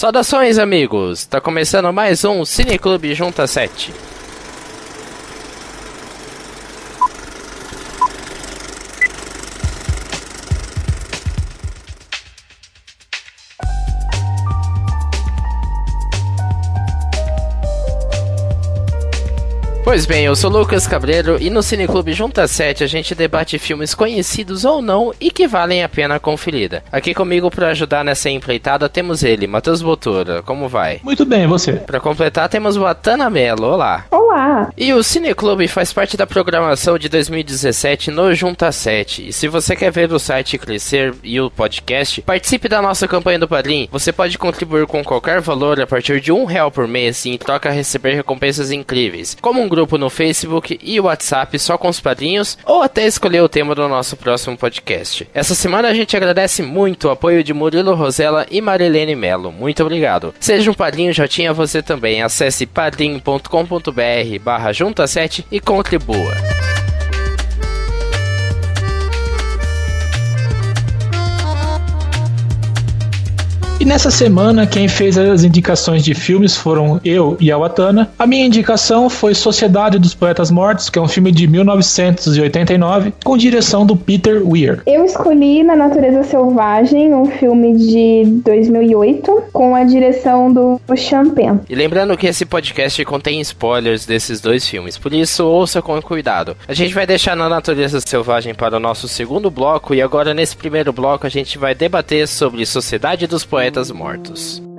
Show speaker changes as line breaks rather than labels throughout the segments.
Saudações, amigos! Tá começando mais um Cineclube Junta 7. Pois bem, eu sou Lucas Cabreiro e no Cineclube Junta 7 a gente debate filmes conhecidos ou não e que valem a pena conferida. Aqui comigo para ajudar nessa empreitada temos ele, Matheus Botura. Como vai?
Muito bem, você?
Para completar temos o Atana Mello. Olá.
Olá.
E o Cineclube faz parte da programação de 2017 no Junta 7. E se você quer ver o site crescer e o podcast, participe da nossa campanha do Padrim. Você pode contribuir com qualquer valor a partir de um real por mês e em troca receber recompensas incríveis, como um grupo grupo no Facebook e WhatsApp só com os padrinhos, ou até escolher o tema do nosso próximo podcast. Essa semana a gente agradece muito o apoio de Murilo Rosella e Marilene Melo. Muito obrigado. Seja um padrinho, já tinha você também. Acesse padrim.com.br barra junta 7 e contribua.
E nessa semana, quem fez as indicações de filmes foram eu e a Watana. A minha indicação foi Sociedade dos Poetas Mortos, que é um filme de 1989, com direção do Peter Weir.
Eu escolhi Na Natureza Selvagem, um filme de 2008, com a direção do Champagne.
E lembrando que esse podcast contém spoilers desses dois filmes, por isso ouça com cuidado. A gente vai deixar Na Natureza Selvagem para o nosso segundo bloco, e agora nesse primeiro bloco a gente vai debater sobre Sociedade dos Poetas poetas mortos.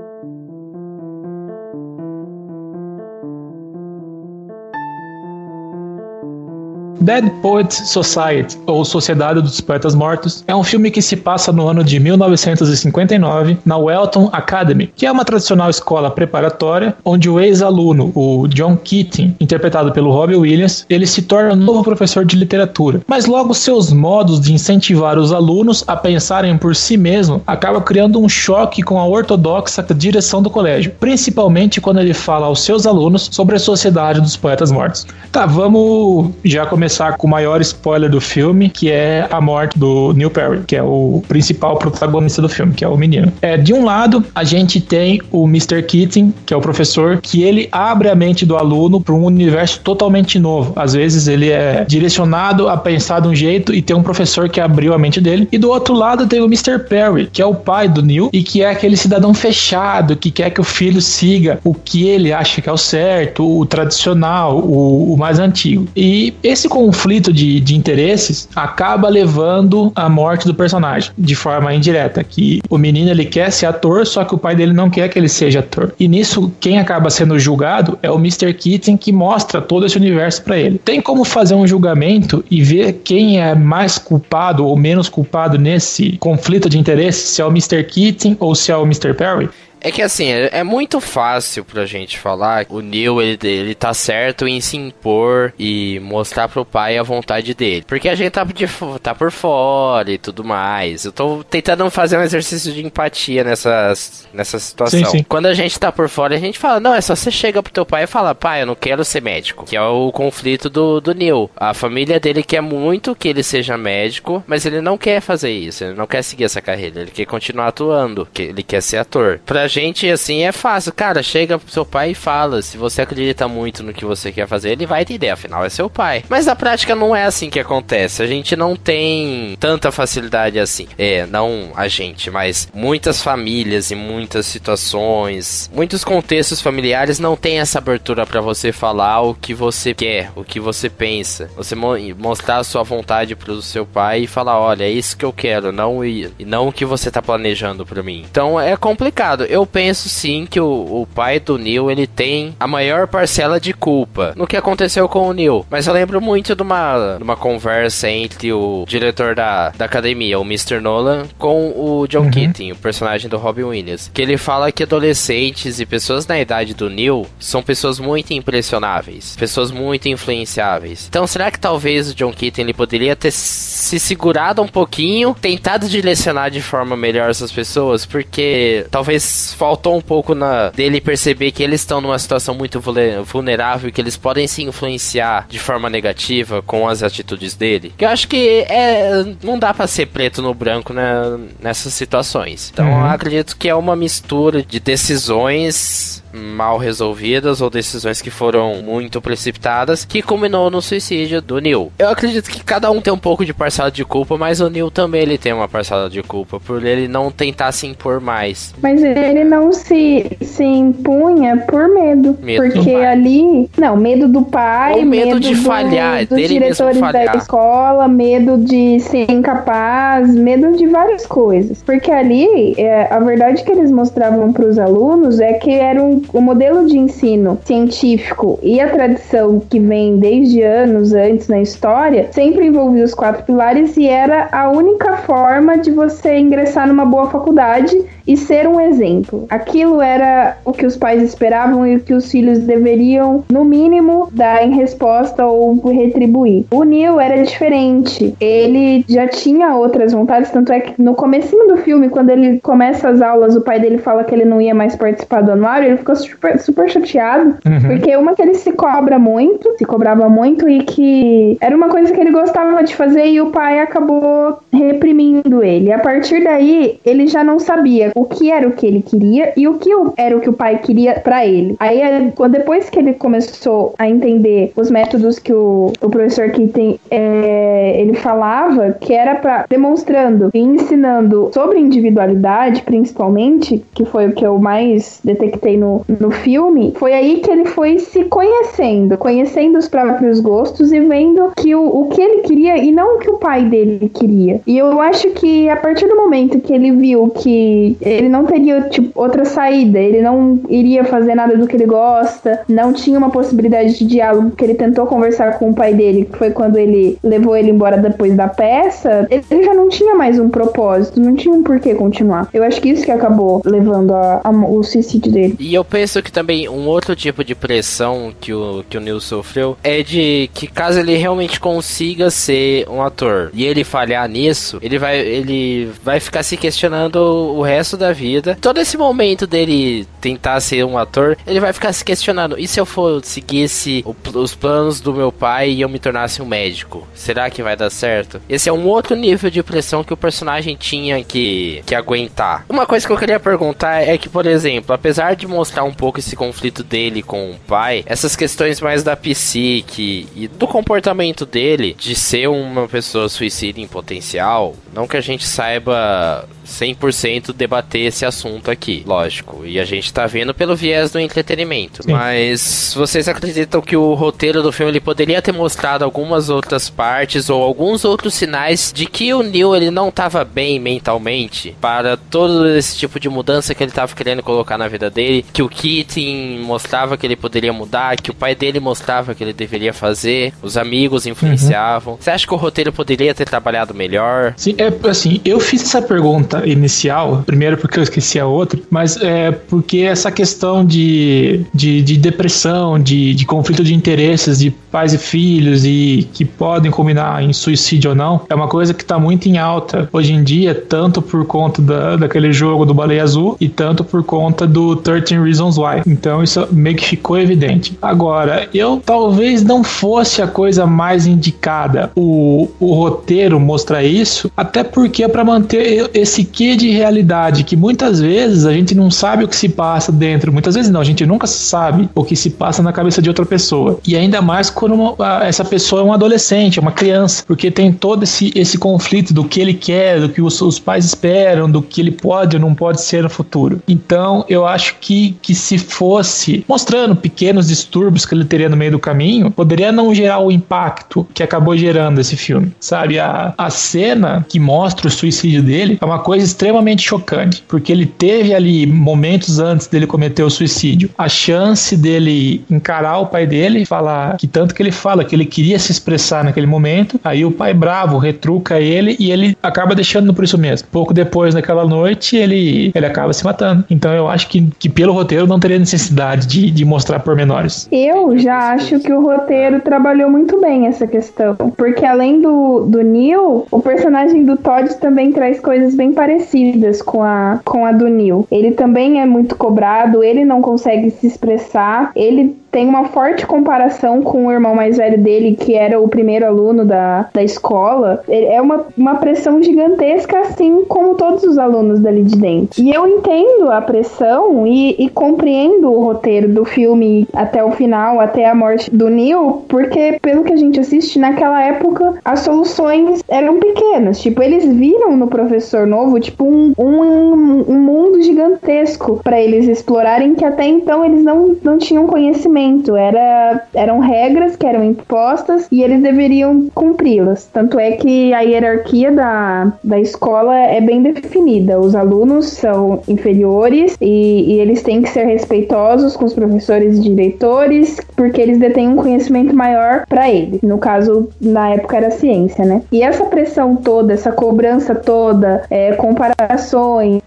Dead Poets Society, ou Sociedade dos Poetas Mortos, é um filme que se passa no ano de 1959 na Welton Academy, que é uma tradicional escola preparatória onde o ex-aluno, o John Keating, interpretado pelo Robbie Williams, ele se torna novo professor de literatura. Mas logo seus modos de incentivar os alunos a pensarem por si mesmo acaba criando um choque com a ortodoxa direção do colégio, principalmente quando ele fala aos seus alunos sobre a Sociedade dos Poetas Mortos. Tá, vamos já começar começar com o maior spoiler do filme, que é a morte do Neil Perry, que é o principal protagonista do filme, que é o menino. É, de um lado, a gente tem o Mr. Keating, que é o professor, que ele abre a mente do aluno para um universo totalmente novo. Às vezes ele é direcionado a pensar de um jeito e tem um professor que abriu a mente dele. E do outro lado tem o Mr. Perry, que é o pai do Neil e que é aquele cidadão fechado que quer que o filho siga o que ele acha que é o certo, o tradicional, o, o mais antigo. E esse conflito de, de interesses acaba levando à morte do personagem de forma indireta, que o menino ele quer ser ator, só que o pai dele não quer que ele seja ator. E nisso quem acaba sendo julgado é o Mr. Keating que mostra todo esse universo para ele. Tem como fazer um julgamento e ver quem é mais culpado ou menos culpado nesse conflito de interesses, se é o Mr. Keating ou se é o Mr. Perry?
É que assim, é, é, muito fácil pra gente falar. O Neil, ele, ele tá certo em se impor e mostrar pro pai a vontade dele. Porque a gente tá, de, tá por fora e tudo mais. Eu tô tentando fazer um exercício de empatia nessa, nessa situação. Sim, sim. Quando a gente tá por fora, a gente fala, não, é só você chega pro teu pai e fala, pai, eu não quero ser médico. Que é o conflito do, do Neil. A família dele quer muito que ele seja médico, mas ele não quer fazer isso. Ele não quer seguir essa carreira. Ele quer continuar atuando. Ele quer ser ator. Pra gente, assim, é fácil. Cara, chega pro seu pai e fala. Se você acredita muito no que você quer fazer, ele vai entender. Afinal, é seu pai. Mas na prática não é assim que acontece. A gente não tem tanta facilidade assim. É, não a gente, mas muitas famílias e muitas situações, muitos contextos familiares não tem essa abertura para você falar o que você quer, o que você pensa. Você mo mostrar a sua vontade pro seu pai e falar, olha, é isso que eu quero, não e, não o que você tá planejando para mim. Então é complicado. Eu eu penso sim que o, o pai do Neil ele tem a maior parcela de culpa no que aconteceu com o Neil. Mas eu lembro muito de uma, de uma conversa entre o diretor da, da academia, o Mr. Nolan, com o John uhum. Keating, o personagem do Robin Williams. Que ele fala que adolescentes e pessoas na idade do Neil são pessoas muito impressionáveis, pessoas muito influenciáveis. Então será que talvez o John Keating ele poderia ter se segurado um pouquinho, tentado direcionar de forma melhor essas pessoas? Porque talvez faltou um pouco na dele perceber que eles estão numa situação muito vulnerável e que eles podem se influenciar de forma negativa com as atitudes dele. Que eu acho que é, não dá para ser preto no branco né, nessas situações. Então uhum. eu acredito que é uma mistura de decisões mal resolvidas ou decisões que foram muito precipitadas que culminou no suicídio do Neil. Eu acredito que cada um tem um pouco de parcela de culpa, mas o Neil também ele tem uma parcela de culpa por ele não tentar se impor mais.
Mas ele não se, se impunha por medo, medo porque ali, não, medo do pai, ou medo, medo de do, falhar, dos diretores da escola, medo de ser incapaz, medo de várias coisas. Porque ali, é, a verdade que eles mostravam para os alunos é que era um o modelo de ensino científico e a tradição que vem desde anos antes na história sempre envolvia os quatro pilares e era a única forma de você ingressar numa boa faculdade e ser um exemplo. Aquilo era o que os pais esperavam e o que os filhos deveriam, no mínimo, dar em resposta ou retribuir. O Neil era diferente. Ele já tinha outras vontades, tanto é que no comecinho do filme, quando ele começa as aulas, o pai dele fala que ele não ia mais participar do anuário, ele ficou super, super chateado, uhum. porque uma que ele se cobra muito, se cobrava muito e que era uma coisa que ele gostava de fazer e o pai acabou reprimindo ele. A partir daí, ele já não sabia o que era o que ele queria e o que era o que o pai queria para ele. Aí, é, depois que ele começou a entender os métodos que o, o professor Keating é, ele falava, que era para demonstrando e ensinando sobre individualidade, principalmente, que foi o que eu mais detectei no, no filme, foi aí que ele foi se conhecendo, conhecendo os próprios gostos e vendo que o, o que ele queria e não o que o pai dele queria. E eu acho que a partir do momento que ele viu que ele não teria tipo, outra saída, ele não iria fazer nada do que ele gosta, não tinha uma possibilidade de diálogo que ele tentou conversar com o pai dele, que foi quando ele levou ele embora depois da peça, ele já não tinha mais um propósito, não tinha um porquê continuar. Eu acho que isso que acabou levando a, a, o suicídio dele.
E eu penso que também um outro tipo de pressão que o, que o Neil sofreu é de que caso ele realmente consiga ser um ator e ele falhar nisso, ele vai, ele vai ficar se questionando o resto da vida. Todo esse momento dele tentar ser um ator, ele vai ficar se questionando: e se eu for seguisse os planos do meu pai e eu me tornasse um médico? Será que vai dar certo? Esse é um outro nível de pressão que o personagem tinha que, que aguentar. Uma coisa que eu queria perguntar é que, por exemplo, apesar de mostrar um pouco esse conflito dele com o pai, essas questões mais da psique e do comportamento dele de ser uma pessoa suicida em potencial, não que a gente saiba 100% debater esse assunto aqui, lógico. E a gente tá vendo pelo viés do entretenimento. Sim. Mas vocês acreditam que o roteiro do filme ele poderia ter mostrado algumas outras partes ou alguns outros sinais de que o Neil ele não tava bem mentalmente para todo esse tipo de mudança que ele tava querendo colocar na vida dele, que o Keating mostrava que ele poderia mudar, que o pai dele mostrava que ele deveria fazer, os amigos influenciavam. Uhum. Você acha que o roteiro poderia ter trabalhado melhor?
Sim, é assim, eu fiz essa pergunta inicial, primeiro porque eu esqueci a outra, mas é porque essa questão de, de, de depressão, de, de conflito de interesses de pais e filhos e que podem combinar em suicídio ou não, é uma coisa que está muito em alta hoje em dia, tanto por conta da, daquele jogo do Baleia Azul e tanto por conta do 13 Reasons Why. Então isso meio que ficou evidente. Agora, eu talvez não fosse a coisa mais indicada o, o roteiro mostrar isso, até porque é para manter esse quê de realidade que muitas vezes a gente não sabe o que se passa dentro, muitas vezes não, a gente nunca sabe o que se passa na cabeça de outra pessoa. E ainda mais quando uma, essa pessoa é um adolescente, é uma criança, porque tem todo esse, esse conflito do que ele quer, do que os, os pais esperam, do que ele pode ou não pode ser no futuro. Então, eu acho que, que se fosse mostrando pequenos distúrbios que ele teria no meio do caminho, poderia não gerar o impacto que acabou gerando esse filme, sabe? A, a cena que mostra o suicídio dele é uma coisa coisa extremamente chocante, porque ele teve ali momentos antes dele cometer o suicídio, a chance dele encarar o pai dele e falar que tanto que ele fala que ele queria se expressar naquele momento, aí o pai bravo retruca ele e ele acaba deixando por isso mesmo. Pouco depois naquela noite ele ele acaba se matando. Então eu acho que, que pelo roteiro não teria necessidade de, de mostrar pormenores.
Eu já acho que o roteiro trabalhou muito bem essa questão, porque além do, do Neil, o personagem do Todd também traz coisas bem parecidas com a, com a do Neil. Ele também é muito cobrado, ele não consegue se expressar, ele tem uma forte comparação com o irmão mais velho dele, que era o primeiro aluno da, da escola. É uma, uma pressão gigantesca, assim como todos os alunos dali de dentro. E eu entendo a pressão e, e compreendo o roteiro do filme até o final, até a morte do Neil, porque pelo que a gente assiste, naquela época as soluções eram pequenas. Tipo, eles viram no professor novo, tipo, um, um, um mundo gigantesco para eles explorarem que até então eles não, não tinham conhecimento era, eram regras que eram impostas e eles deveriam cumpri-las. Tanto é que a hierarquia da, da escola é bem definida. Os alunos são inferiores e, e eles têm que ser respeitosos com os professores e diretores, porque eles detêm um conhecimento maior para eles. No caso, na época era ciência, né? E essa pressão toda, essa cobrança toda, é, comparações,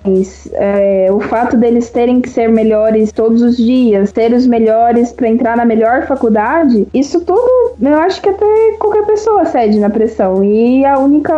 é, o fato deles terem que ser melhores todos os dias, ter os melhores para entrar na melhor faculdade, isso tudo, eu acho que até qualquer pessoa cede na pressão. E a única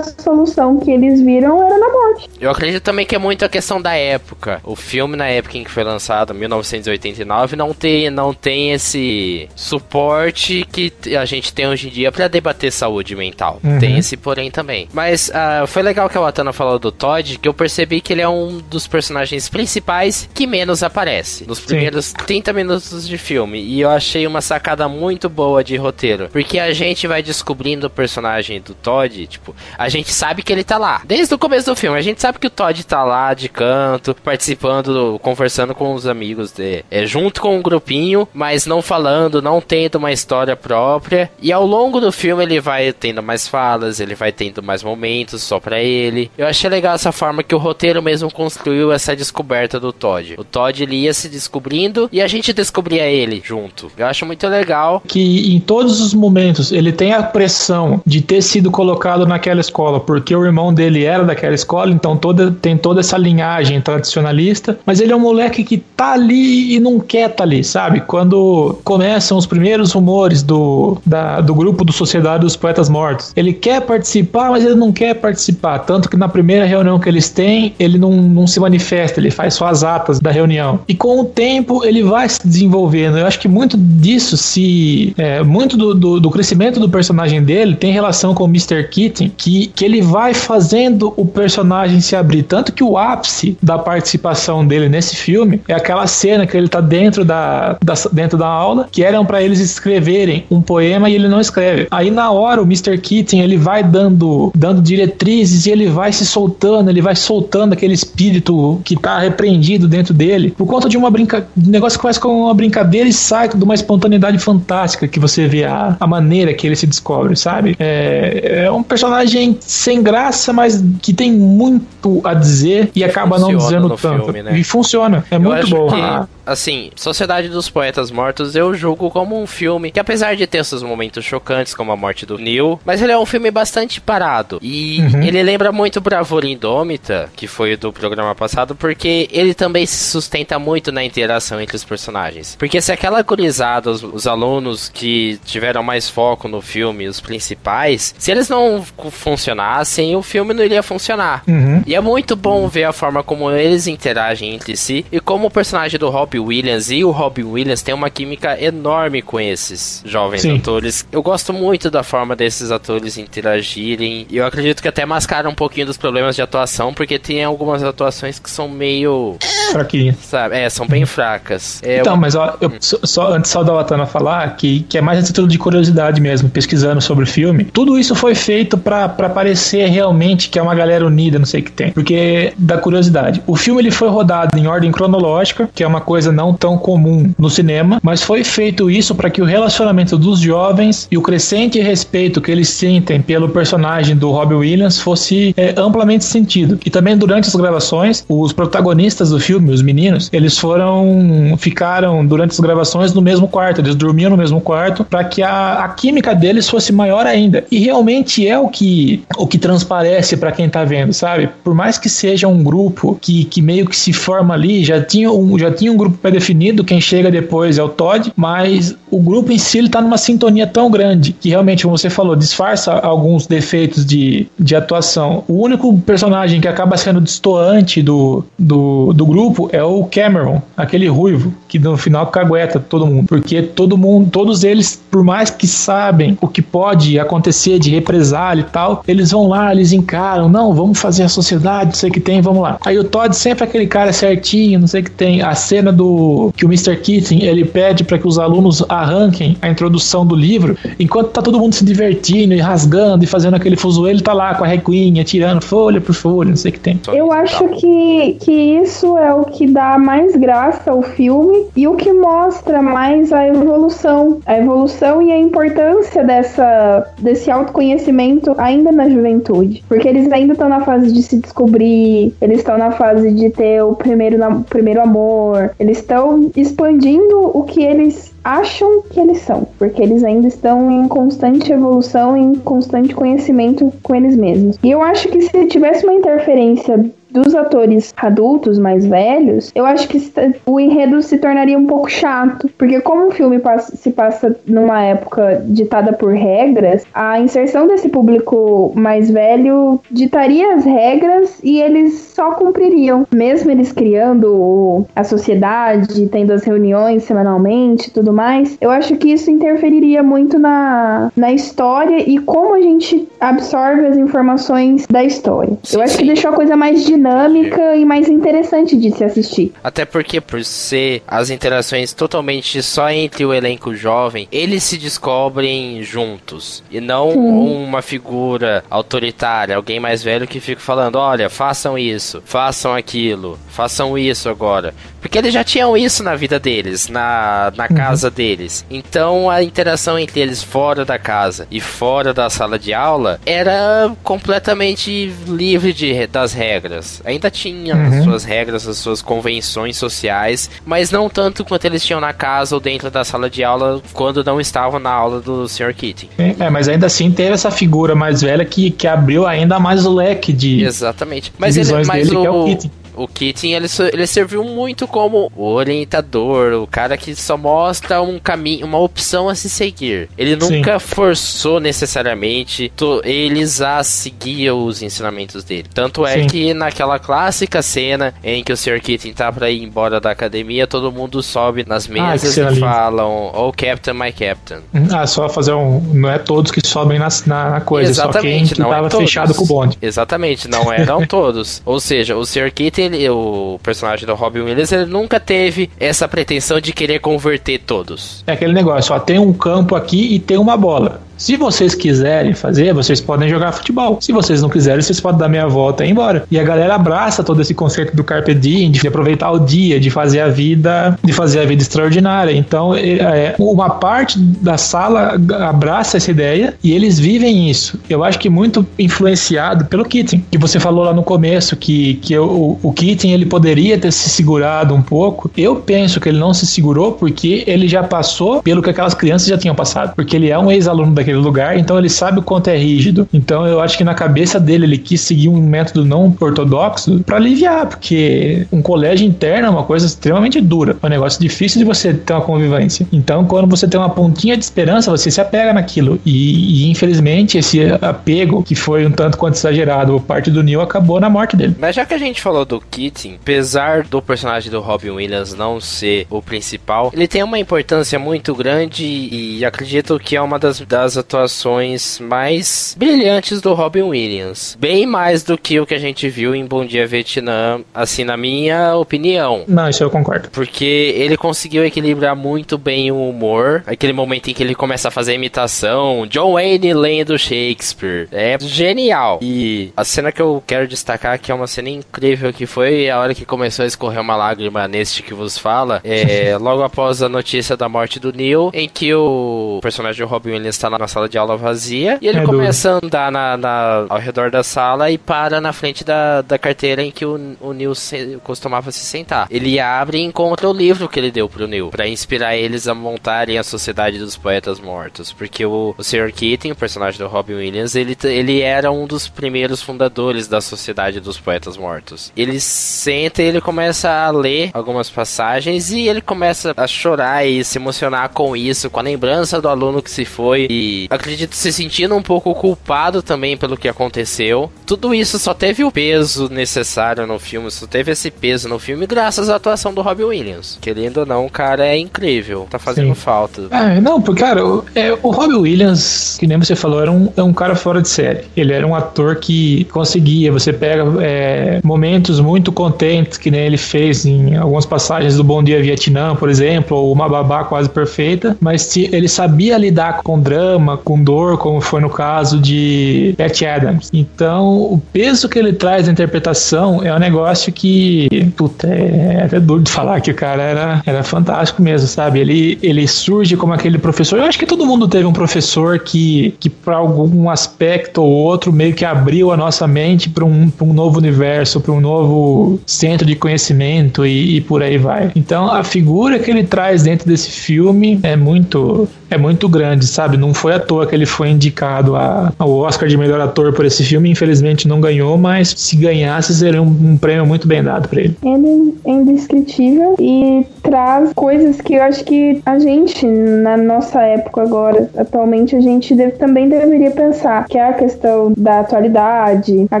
solução que eles viram era na morte.
Eu acredito também que é muito a questão da época. O filme, na época em que foi lançado, 1989, não tem, não tem esse suporte que a gente tem hoje em dia para debater saúde mental. Uhum. Tem esse porém também. Mas uh, foi legal que a Watana falou do Todd, que eu percebi que ele é um dos personagens principais que menos aparece. Nos primeiros Sim. 30 minutos de filme filme. E eu achei uma sacada muito boa de roteiro. Porque a gente vai descobrindo o personagem do Todd, tipo, a gente sabe que ele tá lá. Desde o começo do filme, a gente sabe que o Todd tá lá de canto, participando, conversando com os amigos dele. É junto com um grupinho, mas não falando, não tendo uma história própria. E ao longo do filme ele vai tendo mais falas, ele vai tendo mais momentos só pra ele. Eu achei legal essa forma que o roteiro mesmo construiu essa descoberta do Todd. O Todd ele ia se descobrindo e a gente descobria ele junto. Eu acho muito legal.
Que em todos os momentos ele tem a pressão de ter sido colocado naquela escola, porque o irmão dele era daquela escola, então toda, tem toda essa linhagem tradicionalista, mas ele é um moleque que tá ali e não quer tá ali, sabe? Quando começam os primeiros rumores do, da, do grupo do Sociedade dos Poetas Mortos, ele quer participar, mas ele não quer participar. Tanto que na primeira reunião que eles têm, ele não, não se manifesta, ele faz só as atas da reunião. E com o tempo ele vai se desenvolvendo. Eu acho que muito disso se. É, muito do, do, do, crescimento do personagem dele tem relação com o Mr. Keating, que, que ele vai fazendo o personagem se abrir. Tanto que o ápice da participação dele nesse filme é aquela cena que ele tá dentro da, da dentro da aula, que eram para eles escreverem um poema e ele não escreve. Aí na hora o Mr. Keating ele vai dando, dando diretrizes e ele vai se soltando, ele vai soltando aquele espírito que tá repreendido dentro dele por conta de uma brinca, um negócio que faz com uma brincadeira sai de uma espontaneidade fantástica que você vê a, a maneira que ele se descobre, sabe? É, é um personagem sem graça, mas que tem muito a dizer e acaba não dizendo tanto. Filme, né? E funciona, é Eu muito bom. Que
assim, Sociedade dos Poetas Mortos eu julgo como um filme que, apesar de ter seus momentos chocantes, como a morte do Neil, mas ele é um filme bastante parado. E uhum. ele lembra muito Bravura Indômita, que foi do programa passado, porque ele também se sustenta muito na interação entre os personagens. Porque se aquela gurizada, os, os alunos que tiveram mais foco no filme, os principais, se eles não funcionassem, o filme não iria funcionar. Uhum. E é muito bom ver a forma como eles interagem entre si e como o personagem do Williams e o Robin Williams têm uma química enorme com esses jovens Sim. atores. Eu gosto muito da forma desses atores interagirem. E eu acredito que até mascaram um pouquinho dos problemas de atuação, porque tem algumas atuações que são meio.
Fraquinhas.
Sabe? É, são bem fracas.
É, então, eu... mas ó, eu, só, antes só da Latana falar, que, que é mais a título de curiosidade mesmo, pesquisando sobre o filme, tudo isso foi feito para parecer realmente que é uma galera unida, não sei o que tem. Porque, da curiosidade, o filme ele foi rodado em ordem cronológica, que é uma coisa coisa não tão comum no cinema, mas foi feito isso para que o relacionamento dos jovens e o crescente respeito que eles sentem pelo personagem do Robbie Williams fosse é, amplamente sentido. E também durante as gravações, os protagonistas do filme, os meninos, eles foram ficaram durante as gravações no mesmo quarto, eles dormiam no mesmo quarto para que a, a química deles fosse maior ainda. E realmente é o que o que transparece para quem tá vendo, sabe? Por mais que seja um grupo que, que meio que se forma ali, já tinha um, já tinha um grupo pré-definido, quem chega depois é o Todd, mas o grupo em si ele tá numa sintonia tão grande que realmente, como você falou, disfarça alguns defeitos de, de atuação. O único personagem que acaba sendo destoante do, do, do grupo é o Cameron, aquele ruivo, que no final cagueta todo mundo. Porque todo mundo, todos eles, por mais que sabem o que pode acontecer de represália e tal, eles vão lá, eles encaram, não, vamos fazer a sociedade, não sei o que tem, vamos lá. Aí o Todd sempre é aquele cara certinho, não sei o que tem. A cena do que o Mr. Keating, ele pede para que os alunos arranquem a introdução do livro, enquanto tá todo mundo se divertindo e rasgando e fazendo aquele fuso, ele tá lá com a reguinha, tirando folha por folha, não sei o que tem.
Eu acho que, que isso é o que dá mais graça ao filme e o que mostra mais a evolução. A evolução e a importância dessa, desse autoconhecimento ainda na juventude. Porque eles ainda estão na fase de se descobrir, eles estão na fase de ter o primeiro, primeiro amor, eles estão expandindo o que eles acham que eles são, porque eles ainda estão em constante evolução, em constante conhecimento com eles mesmos. E eu acho que se tivesse uma interferência dos atores adultos mais velhos, eu acho que o enredo se tornaria um pouco chato, porque como o filme passa, se passa numa época ditada por regras, a inserção desse público mais velho ditaria as regras e eles só cumpririam, mesmo eles criando a sociedade, tendo as reuniões semanalmente, tudo mais. Eu acho que isso interferiria muito na, na história e como a gente absorve as informações da história. Eu acho que deixou a coisa mais dinâmica dinâmica e mais interessante de se assistir.
Até porque, por ser as interações totalmente só entre o elenco jovem, eles se descobrem juntos. E não Sim. uma figura autoritária, alguém mais velho que fica falando: olha, façam isso, façam aquilo, façam isso agora. Porque eles já tinham isso na vida deles, na, na uhum. casa deles. Então a interação entre eles fora da casa e fora da sala de aula era completamente livre de, das regras. Ainda tinha uhum. as suas regras, as suas convenções sociais, mas não tanto quanto eles tinham na casa ou dentro da sala de aula quando não estavam na aula do Sr. Keating.
É, mas ainda assim teve essa figura mais velha que, que abriu ainda mais o leque de.
Exatamente. Mas,
ele,
mas
dele,
o,
é o
o Keating ele, ele serviu muito como o orientador, o cara que só mostra um caminho, uma opção a se seguir. Ele nunca Sim. forçou necessariamente eles a seguir os ensinamentos dele. Tanto é Sim. que naquela clássica cena em que o Sr. Keating tá pra ir embora da academia, todo mundo sobe nas ah, mesas ah, e falam, oh Captain, my Captain.
Hum, ah, só fazer um. Não é todos que sobem na, na coisa, Exatamente, só quem que não é tava é fechado com o bonde.
Exatamente, não eram todos. Ou seja, o Sr. Keating ele, o personagem do Robin Williams, ele nunca teve essa pretensão de querer converter todos.
É aquele negócio, ó, tem um campo aqui e tem uma bola. Se vocês quiserem fazer, vocês podem jogar futebol. Se vocês não quiserem, vocês podem dar meia volta e ir embora. E a galera abraça todo esse conceito do carpe diem, de aproveitar o dia, de fazer a vida, de fazer a vida extraordinária. Então, é, uma parte da sala abraça essa ideia e eles vivem isso. Eu acho que muito influenciado pelo Keating, que você falou lá no começo que, que o, o Keating ele poderia ter se segurado um pouco. Eu penso que ele não se segurou porque ele já passou pelo que aquelas crianças já tinham passado, porque ele é um ex-aluno da naquele lugar, então ele sabe o quanto é rígido. Então eu acho que na cabeça dele ele quis seguir um método não ortodoxo para aliviar, porque um colégio interno é uma coisa extremamente dura, é um negócio difícil de você ter uma convivência. Então quando você tem uma pontinha de esperança, você se apega naquilo. E, e infelizmente esse apego, que foi um tanto quanto exagerado por parte do Neil, acabou na morte dele.
Mas já que a gente falou do Keating, apesar do personagem do Robin Williams não ser o principal, ele tem uma importância muito grande e acredito que é uma das, das atuações mais brilhantes do Robin Williams. Bem mais do que o que a gente viu em Bom Dia Vietnã, assim, na minha opinião.
Não, isso eu concordo.
Porque ele conseguiu equilibrar muito bem o humor. Aquele momento em que ele começa a fazer imitação. John Wayne lendo Shakespeare. É genial. E a cena que eu quero destacar, que é uma cena incrível, que foi a hora que começou a escorrer uma lágrima neste que vos fala. É logo após a notícia da morte do Neil, em que o personagem do Robin Williams está na sala de aula vazia e ele é começa duro. a andar na, na, ao redor da sala e para na frente da, da carteira em que o, o Neil se, costumava se sentar. Ele abre e encontra o livro que ele deu pro Neil, para inspirar eles a montarem a Sociedade dos Poetas Mortos, porque o, o Sr. Keating, o personagem do Robin Williams, ele, ele era um dos primeiros fundadores da Sociedade dos Poetas Mortos. Ele senta e ele começa a ler algumas passagens e ele começa a chorar e se emocionar com isso, com a lembrança do aluno que se foi e acredito se sentindo um pouco culpado também pelo que aconteceu. Tudo isso só teve o peso necessário no filme, só teve esse peso no filme graças à atuação do Robin Williams. Querendo ou não, o cara é incrível, tá fazendo Sim. falta.
É, não, porque, cara, o, é, o Robin Williams, que nem você falou, era um, é um cara fora de série. Ele era um ator que conseguia, você pega é, momentos muito contentes, que nem ele fez em algumas passagens do Bom Dia Vietnã, por exemplo, ou Uma Babá Quase Perfeita, mas ele sabia lidar com drama, com dor, como foi no caso de Pat Adams. Então, o peso que ele traz na interpretação é um negócio que, puta, é, é até duro de falar que o cara era, era fantástico mesmo, sabe? Ele, ele surge como aquele professor. Eu acho que todo mundo teve um professor que, que para algum aspecto ou outro, meio que abriu a nossa mente para um, um novo universo, para um novo centro de conhecimento e, e por aí vai. Então, a figura que ele traz dentro desse filme é muito é muito grande, sabe? Não foi à toa que ele foi indicado a, ao Oscar de melhor ator por esse filme. Infelizmente não ganhou, mas se ganhasse seria um, um prêmio muito bem dado para ele.
Ele é indescritível e traz coisas que eu acho que a gente, na nossa época agora, atualmente, a gente deve, também deveria pensar, que é a questão da atualidade, a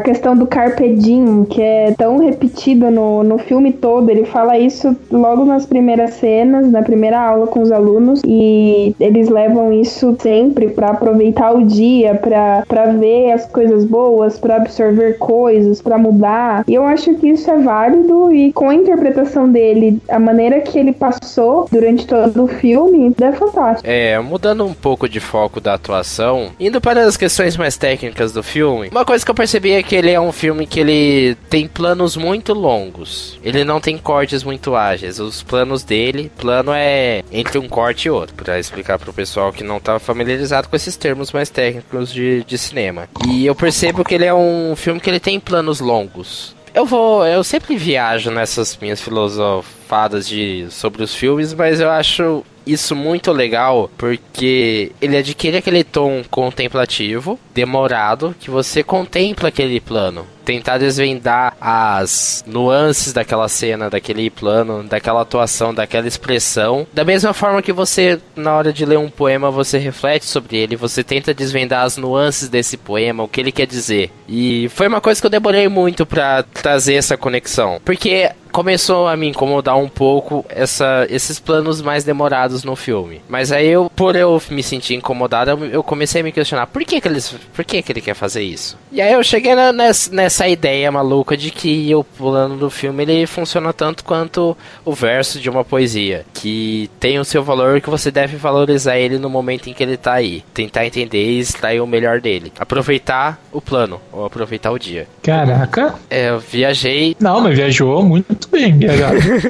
questão do carpe diem, que é tão repetido no, no filme todo. Ele fala isso logo nas primeiras cenas, na primeira aula com os alunos, e ele eles levam isso sempre para aproveitar o dia, para ver as coisas boas, para absorver coisas, para mudar. E eu acho que isso é válido e com a interpretação dele, a maneira que ele passou durante todo o filme, é fantástico.
É, mudando um pouco de foco da atuação, indo para as questões mais técnicas do filme, uma coisa que eu percebi é que ele é um filme que ele tem planos muito longos. Ele não tem cortes muito ágeis. Os planos dele, plano é entre um corte e outro, para explicar pro pessoal que não tá familiarizado com esses termos mais técnicos de, de cinema. E eu percebo que ele é um filme que ele tem planos longos. Eu vou, eu sempre viajo nessas minhas filosofadas de sobre os filmes, mas eu acho isso muito legal porque ele adquire aquele tom contemplativo, demorado, que você contempla aquele plano tentar desvendar as nuances daquela cena, daquele plano, daquela atuação, daquela expressão. Da mesma forma que você, na hora de ler um poema, você reflete sobre ele, você tenta desvendar as nuances desse poema, o que ele quer dizer. E foi uma coisa que eu demorei muito para trazer essa conexão. Porque começou a me incomodar um pouco essa, esses planos mais demorados no filme. Mas aí eu, por eu me sentir incomodado, eu, comecei a me questionar por que, que eles, por que, que ele quer fazer isso. E aí eu cheguei na, nessa, nessa essa ideia maluca de que o plano do filme ele funciona tanto quanto o verso de uma poesia, que tem o seu valor que você deve valorizar ele no momento em que ele tá aí, tentar entender e extrair o melhor dele, aproveitar o plano ou aproveitar o dia.
Caraca.
É, eu viajei.
Não, mas viajou muito bem,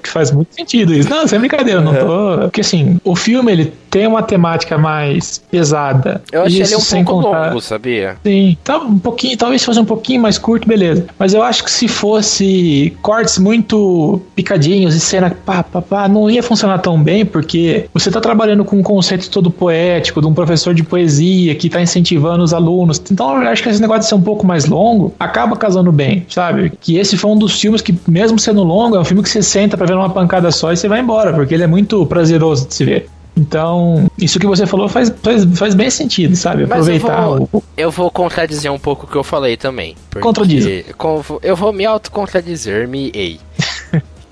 que faz muito sentido isso. Não, sem brincadeira, não tô. Porque assim, o filme ele tem uma temática mais pesada.
Eu achei ele um sem pouco contar... longo, sabia?
Sim, tá um pouquinho, talvez fosse um pouquinho mais curto, beleza beleza. Mas eu acho que se fosse cortes muito picadinhos e cena pá, pá, pá, não ia funcionar tão bem, porque você tá trabalhando com um conceito todo poético, de um professor de poesia que tá incentivando os alunos. Então eu acho que esse negócio de ser um pouco mais longo acaba casando bem, sabe? Que esse foi um dos filmes que, mesmo sendo longo, é um filme que você senta pra ver uma pancada só e você vai embora, porque ele é muito prazeroso de se ver. Então, isso que você falou faz, faz, faz bem sentido, sabe? Aproveitar
eu vou, o... eu vou contradizer um pouco o que eu falei também.
Contradizer.
Eu vou me autocontradizir-me, ei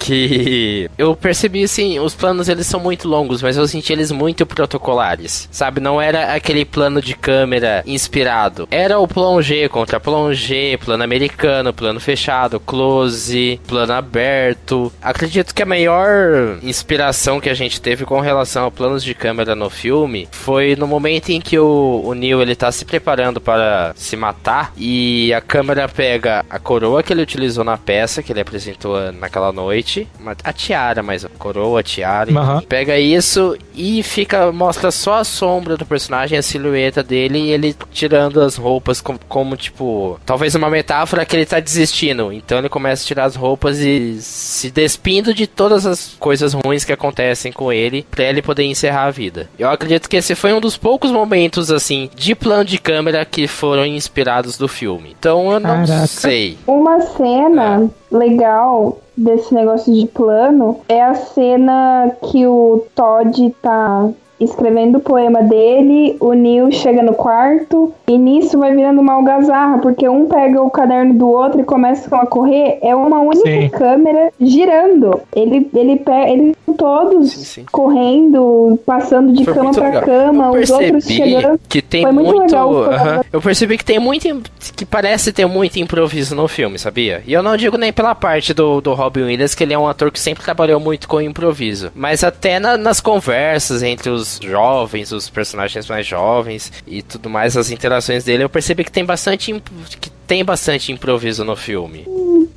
que eu percebi assim, os planos eles são muito longos, mas eu senti eles muito protocolares. Sabe, não era aquele plano de câmera inspirado. Era o plongé contra plongé, plano americano, plano fechado, close, plano aberto. Acredito que a maior inspiração que a gente teve com relação a planos de câmera no filme foi no momento em que o, o Neil ele tá se preparando para se matar e a câmera pega a coroa que ele utilizou na peça que ele apresentou naquela noite a tiara, mas a coroa, a tiara. Uhum. Pega isso e fica mostra só a sombra do personagem, a silhueta dele e ele tirando as roupas como, como tipo, talvez uma metáfora que ele tá desistindo. Então ele começa a tirar as roupas e se despindo de todas as coisas ruins que acontecem com ele para ele poder encerrar a vida. Eu acredito que esse foi um dos poucos momentos assim de plano de câmera que foram inspirados do filme. Então eu não Caraca. sei.
Uma cena é. legal desse negócio de plano é a cena que o Todd tá escrevendo o poema dele, o Neil chega no quarto e nisso vai virando uma algazarra, porque um pega o caderno do outro e começam a correr, é uma única sim. câmera girando. Ele ele pega, eles todos sim, sim. correndo, passando de Foi cama para cama, os outros chegando.
Que tem Foi muito, muito legal. Eu percebi que tem muito que parece ter muito improviso no filme, sabia? E eu não digo nem pela parte do, do Robin Williams, que ele é um ator que sempre trabalhou muito com improviso, mas até na, nas conversas entre os os jovens, os personagens mais jovens e tudo mais, as interações dele, eu percebi que tem bastante que tem bastante improviso no filme.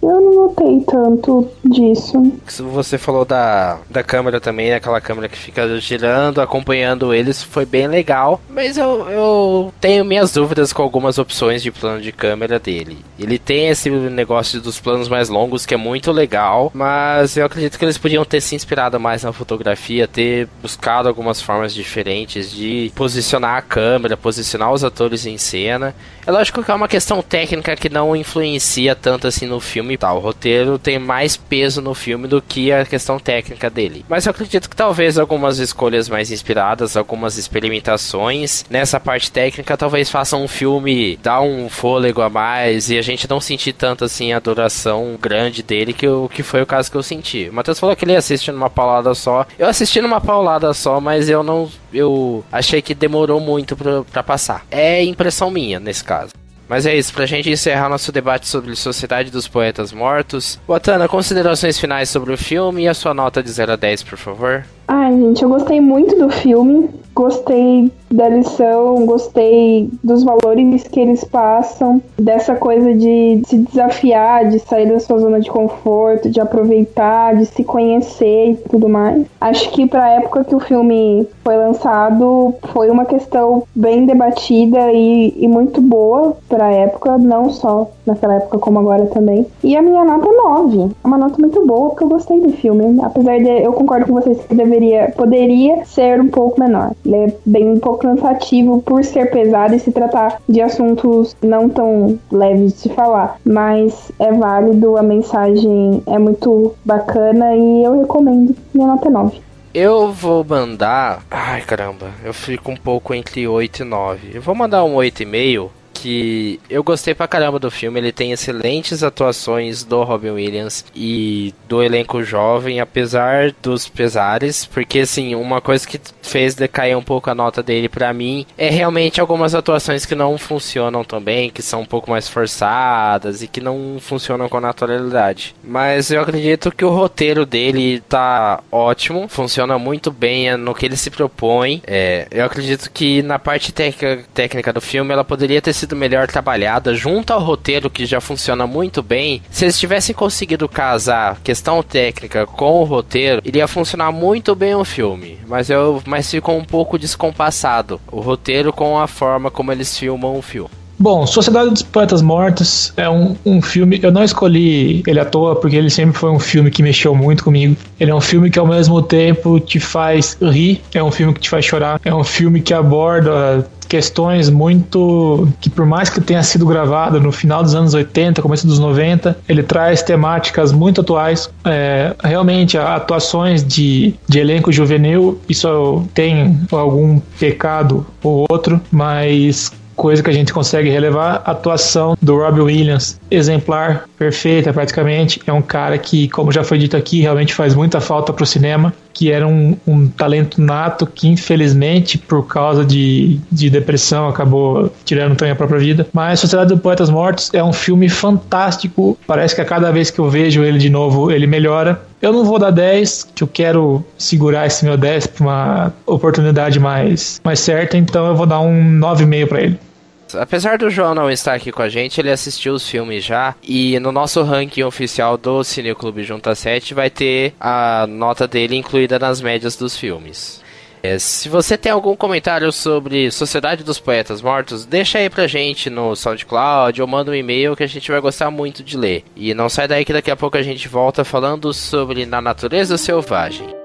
Eu não notei tanto disso.
Você falou da, da câmera também, aquela câmera que fica girando, acompanhando eles, foi bem legal. Mas eu, eu tenho minhas dúvidas com algumas opções de plano de câmera dele. Ele tem esse negócio dos planos mais longos que é muito legal, mas eu acredito que eles podiam ter se inspirado mais na fotografia, ter buscado algumas formas diferentes de posicionar a câmera, posicionar os atores em cena. É lógico que é uma questão técnica que não influencia tanto assim no filme. Tá, o roteiro tem mais peso no filme do que a questão técnica dele. Mas eu acredito que talvez algumas escolhas mais inspiradas, algumas experimentações nessa parte técnica, talvez façam um filme dar um fôlego a mais e a gente não sentir tanto assim a adoração grande dele que, o que foi o caso que eu senti. O Matheus falou que ele assiste numa paulada só. Eu assisti numa paulada só, mas eu não. Eu achei que demorou muito pra, pra passar. É impressão minha nesse caso. Mas é isso, pra gente encerrar nosso debate sobre Sociedade dos Poetas Mortos. Botana, considerações finais sobre o filme e a sua nota de 0 a 10, por favor.
Ai, gente, eu gostei muito do filme. Gostei da lição, gostei dos valores que eles passam, dessa coisa de se desafiar, de sair da sua zona de conforto, de aproveitar, de se conhecer e tudo mais. Acho que para a época que o filme foi lançado, foi uma questão bem debatida e, e muito boa para a época, não só naquela época como agora também. E a minha nota é 9. É uma nota muito boa porque eu gostei do filme. Apesar de eu concordo com vocês que deveria, poderia ser um pouco menor. Ele é bem um pouco cansativo por ser pesado e se tratar de assuntos não tão leves de se falar. Mas é válido, a mensagem é muito bacana e eu recomendo. Minha nota é 9.
Eu vou mandar. Ai caramba, eu fico um pouco entre 8 e 9. Eu vou mandar um 8,5 que eu gostei pra caramba do filme. Ele tem excelentes atuações do Robin Williams e do elenco jovem, apesar dos pesares, porque assim, uma coisa que fez decair um pouco a nota dele para mim é realmente algumas atuações que não funcionam tão bem, que são um pouco mais forçadas e que não funcionam com naturalidade. Mas eu acredito que o roteiro dele tá ótimo, funciona muito bem no que ele se propõe. É, eu acredito que na parte técnica do filme ela poderia ter sido sido melhor trabalhada, junto ao roteiro que já funciona muito bem, se eles tivessem conseguido casar questão técnica com o roteiro, iria funcionar muito bem o filme. Mas eu, mas ficou um pouco descompassado o roteiro com a forma como eles filmam o filme.
Bom, Sociedade dos Poetas Mortos é um, um filme. Eu não escolhi ele à toa, porque ele sempre foi um filme que mexeu muito comigo. Ele é um filme que ao mesmo tempo te faz rir, é um filme que te faz chorar, é um filme que aborda questões muito que por mais que tenha sido gravado no final dos anos 80, começo dos 90, ele traz temáticas muito atuais. É, realmente, atuações de, de elenco juvenil, isso tem algum pecado ou outro, mas coisa que a gente consegue relevar, a atuação do Robbie Williams, exemplar, perfeita praticamente. É um cara que, como já foi dito aqui, realmente faz muita falta para o cinema, que era um, um, talento nato que, infelizmente, por causa de, de depressão, acabou tirando também a própria vida. Mas Sociedade dos Poetas Mortos é um filme fantástico. Parece que a cada vez que eu vejo ele de novo, ele melhora. Eu não vou dar 10, que eu quero segurar esse meu 10 para uma oportunidade mais, mais certa, então eu vou dar um 9,5 para ele.
Apesar do João não estar aqui com a gente, ele assistiu os filmes já. E no nosso ranking oficial do Cineclube Junta 7 vai ter a nota dele incluída nas médias dos filmes. É, se você tem algum comentário sobre Sociedade dos Poetas Mortos, deixa aí pra gente no SoundCloud ou manda um e-mail que a gente vai gostar muito de ler. E não sai daí que daqui a pouco a gente volta falando sobre Na Natureza Selvagem.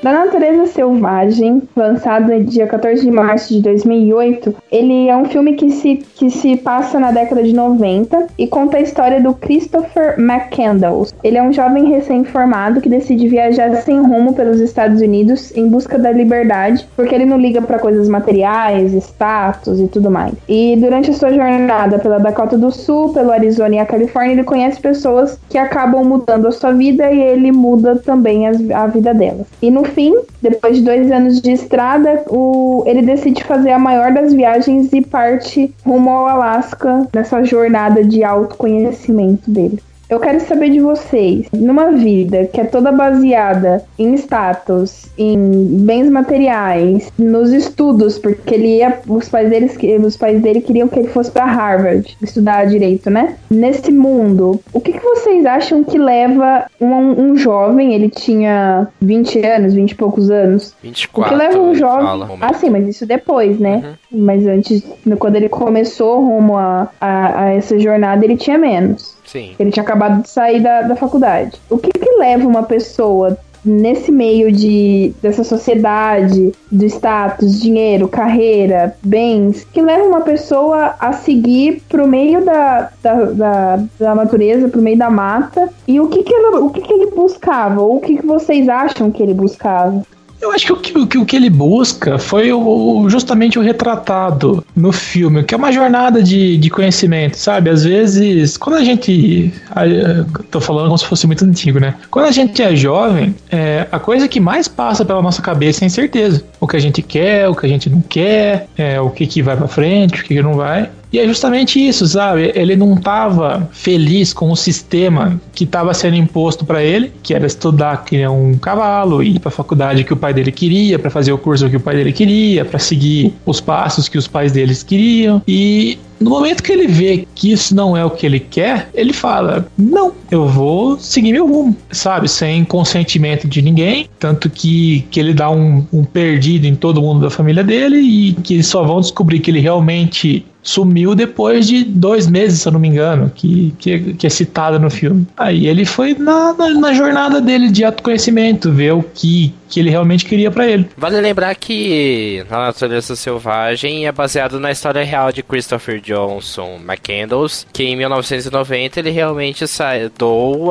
Da Natureza Selvagem, lançado no dia 14 de março de 2008, ele é um filme que se, que se passa na década de 90 e conta a história do Christopher McCandles. Ele é um jovem recém-formado que decide viajar sem rumo pelos Estados Unidos em busca da liberdade, porque ele não liga para coisas materiais, status e tudo mais. E durante a sua jornada pela Dakota do Sul, pelo Arizona e a Califórnia, ele conhece pessoas que acabam mudando a sua vida e ele muda também a, vida delas. E no fim, depois de dois anos de estrada, o, ele decide fazer a maior das viagens e parte rumo ao Alasca nessa jornada de autoconhecimento dele. Eu quero saber de vocês, numa vida que é toda baseada em status, em bens materiais, nos estudos, porque ele ia, os pais dele, os pais dele queriam que ele fosse para Harvard estudar direito, né? Nesse mundo, o que, que vocês acham que leva um, um, jovem, ele tinha 20 anos, 20 e poucos anos,
24,
o que leva um jovem, fala, ah sim, mas isso depois, né? Uhum. Mas antes, quando ele começou rumo a, a, a essa jornada, ele tinha menos.
Sim.
Ele tinha acabado de sair da, da faculdade. O que, que leva uma pessoa nesse meio de dessa sociedade, do status, dinheiro, carreira, bens, que leva uma pessoa a seguir pro meio da, da, da, da natureza, pro meio da mata. E o que que, ele, o que, que ele buscava? Ou o que, que vocês acham que ele buscava?
Eu acho que o que, o que ele busca foi o, justamente o retratado no filme, que é uma jornada de, de conhecimento, sabe? Às vezes, quando a gente. tô falando como se fosse muito antigo, né? Quando a gente é jovem, é, a coisa que mais passa pela nossa cabeça é incerteza. O que a gente quer, o que a gente não quer, é, o que, que vai pra frente, o que, que não vai. E é justamente isso, sabe? Ele não estava feliz com o sistema que estava sendo imposto para ele, que era estudar que é um cavalo, ir para a faculdade que o pai dele queria, para fazer o curso que o pai dele queria, para seguir os passos que os pais deles queriam. E no momento que ele vê que isso não é o que ele quer, ele fala: Não, eu vou seguir meu rumo, sabe? Sem consentimento de ninguém. Tanto que, que ele dá um, um perdido em todo mundo da família dele e que só vão descobrir que ele realmente sumiu depois de dois meses, se eu não me engano, que, que, que é citada no filme. Aí ele foi na, na, na, jornada dele de autoconhecimento, ver o que, que ele realmente queria para ele.
Vale lembrar que A Natureza Selvagem é baseado na história real de Christopher Johnson McCandles, que em 1990 ele realmente saiu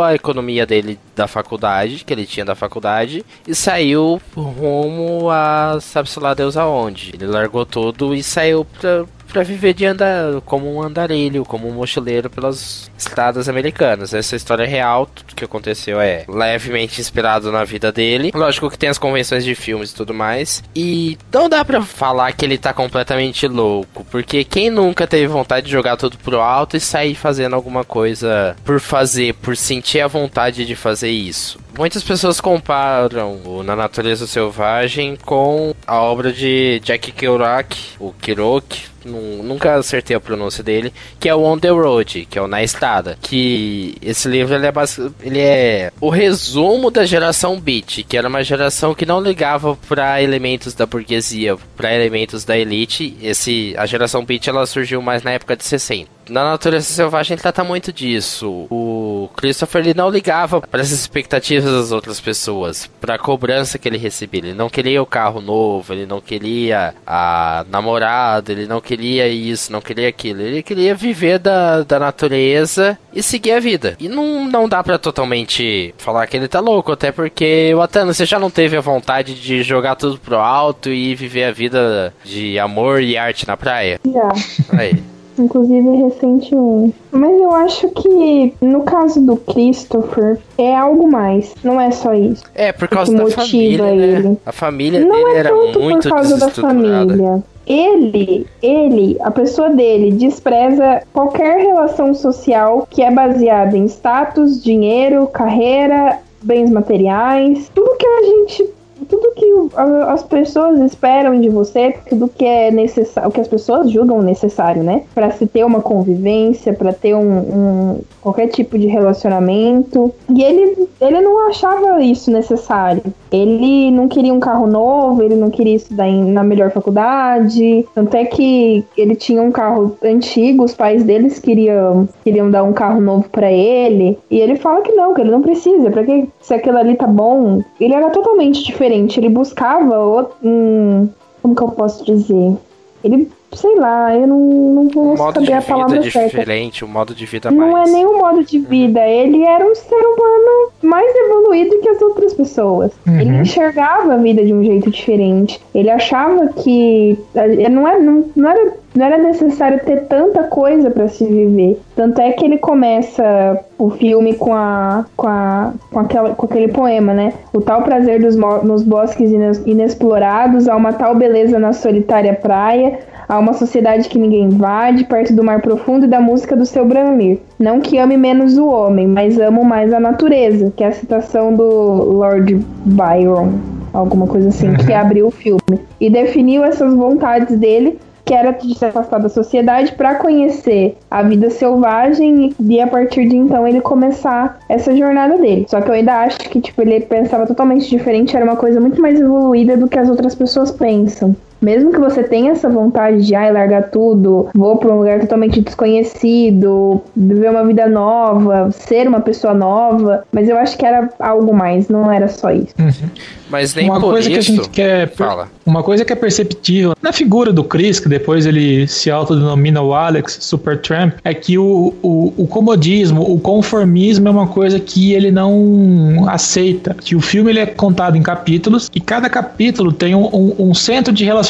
a economia dele da faculdade, que ele tinha da faculdade, e saiu rumo a sabe-se lá Deus aonde. Ele largou tudo e saiu pra, para viver de andar como um andarilho, como um mochileiro pelas estradas americanas. Essa história é real, tudo que aconteceu é levemente inspirado na vida dele. Lógico que tem as convenções de filmes e tudo mais. E não dá para falar que ele tá completamente louco, porque quem nunca teve vontade de jogar tudo pro alto e sair fazendo alguma coisa por fazer, por sentir a vontade de fazer isso? Muitas pessoas comparam o Na Natureza Selvagem com a obra de Jack Kerouac, o Kerouac, nunca acertei a pronúncia dele, que é o On the Road, que é o Na Estrada. Que esse livro ele é, ele é o resumo da geração Beat, que era uma geração que não ligava para elementos da burguesia, para elementos da elite. Esse, a geração Beat ela surgiu mais na época de 60 na natureza selvagem ele trata muito disso. O Christopher ele não ligava para as expectativas das outras pessoas, para a cobrança que ele recebia. Ele não queria o carro novo, ele não queria a namorada, ele não queria isso, não queria aquilo. Ele queria viver da, da natureza e seguir a vida. E não, não dá para totalmente falar que ele tá louco, até porque, Watana, você já não teve a vontade de jogar tudo pro alto e viver a vida de amor e arte na praia?
Já. Aí inclusive recentemente. Mas eu acho que no caso do Christopher é algo mais, não é só isso.
É por causa da família, né? ele. Né? A família não dele é era muito por causa da família.
Ele, ele, a pessoa dele despreza qualquer relação social que é baseada em status, dinheiro, carreira bens materiais, tudo que a gente tudo que as pessoas esperam de você, tudo que é necessário, o que as pessoas julgam necessário, né? Para se ter uma convivência, para ter um, um, qualquer tipo de relacionamento. E ele, ele não achava isso necessário. Ele não queria um carro novo, ele não queria estudar em, na melhor faculdade. Tanto é que ele tinha um carro antigo, os pais deles queriam, queriam dar um carro novo para ele. E ele fala que não, que ele não precisa. Pra que se aquilo ali tá bom? Ele era totalmente diferente. Ele buscava um. Como que eu posso dizer? Ele sei lá, eu não, não vou
um saber
a palavra
certa. diferente, um modo de vida
não
mais...
Não é nem um modo de vida, uhum. ele era um ser humano mais evoluído que as outras pessoas. Uhum. Ele enxergava a vida de um jeito diferente. Ele achava que não era, não, não era, não era necessário ter tanta coisa para se viver. Tanto é que ele começa o filme com a com a com, aquela, com aquele poema, né? O tal prazer dos nos bosques inexplorados, há uma tal beleza na solitária praia, Há uma sociedade que ninguém invade, perto do mar profundo e da música do seu Bramir. Não que ame menos o homem, mas amo mais a natureza, que é a citação do Lord Byron, alguma coisa assim, que uhum. abriu o filme. E definiu essas vontades dele que era de se afastar da sociedade para conhecer a vida selvagem e, a partir de então ele começar essa jornada dele. Só que eu ainda acho que tipo ele pensava totalmente diferente, era uma coisa muito mais evoluída do que as outras pessoas pensam. Mesmo que você tenha essa vontade de ai, largar tudo, vou para um lugar totalmente desconhecido, viver uma vida nova, ser uma pessoa nova, mas eu acho que era algo mais, não era só isso.
Uhum. Mas nem
uma
por
coisa
isso...
que a gente quer. Fala. Uma coisa que é perceptível na figura do Chris, que depois ele se autodenomina o Alex Supertramp, é que o, o, o comodismo, o conformismo é uma coisa que ele não aceita. Que o filme ele é contado em capítulos e cada capítulo tem um, um, um centro de relacionamento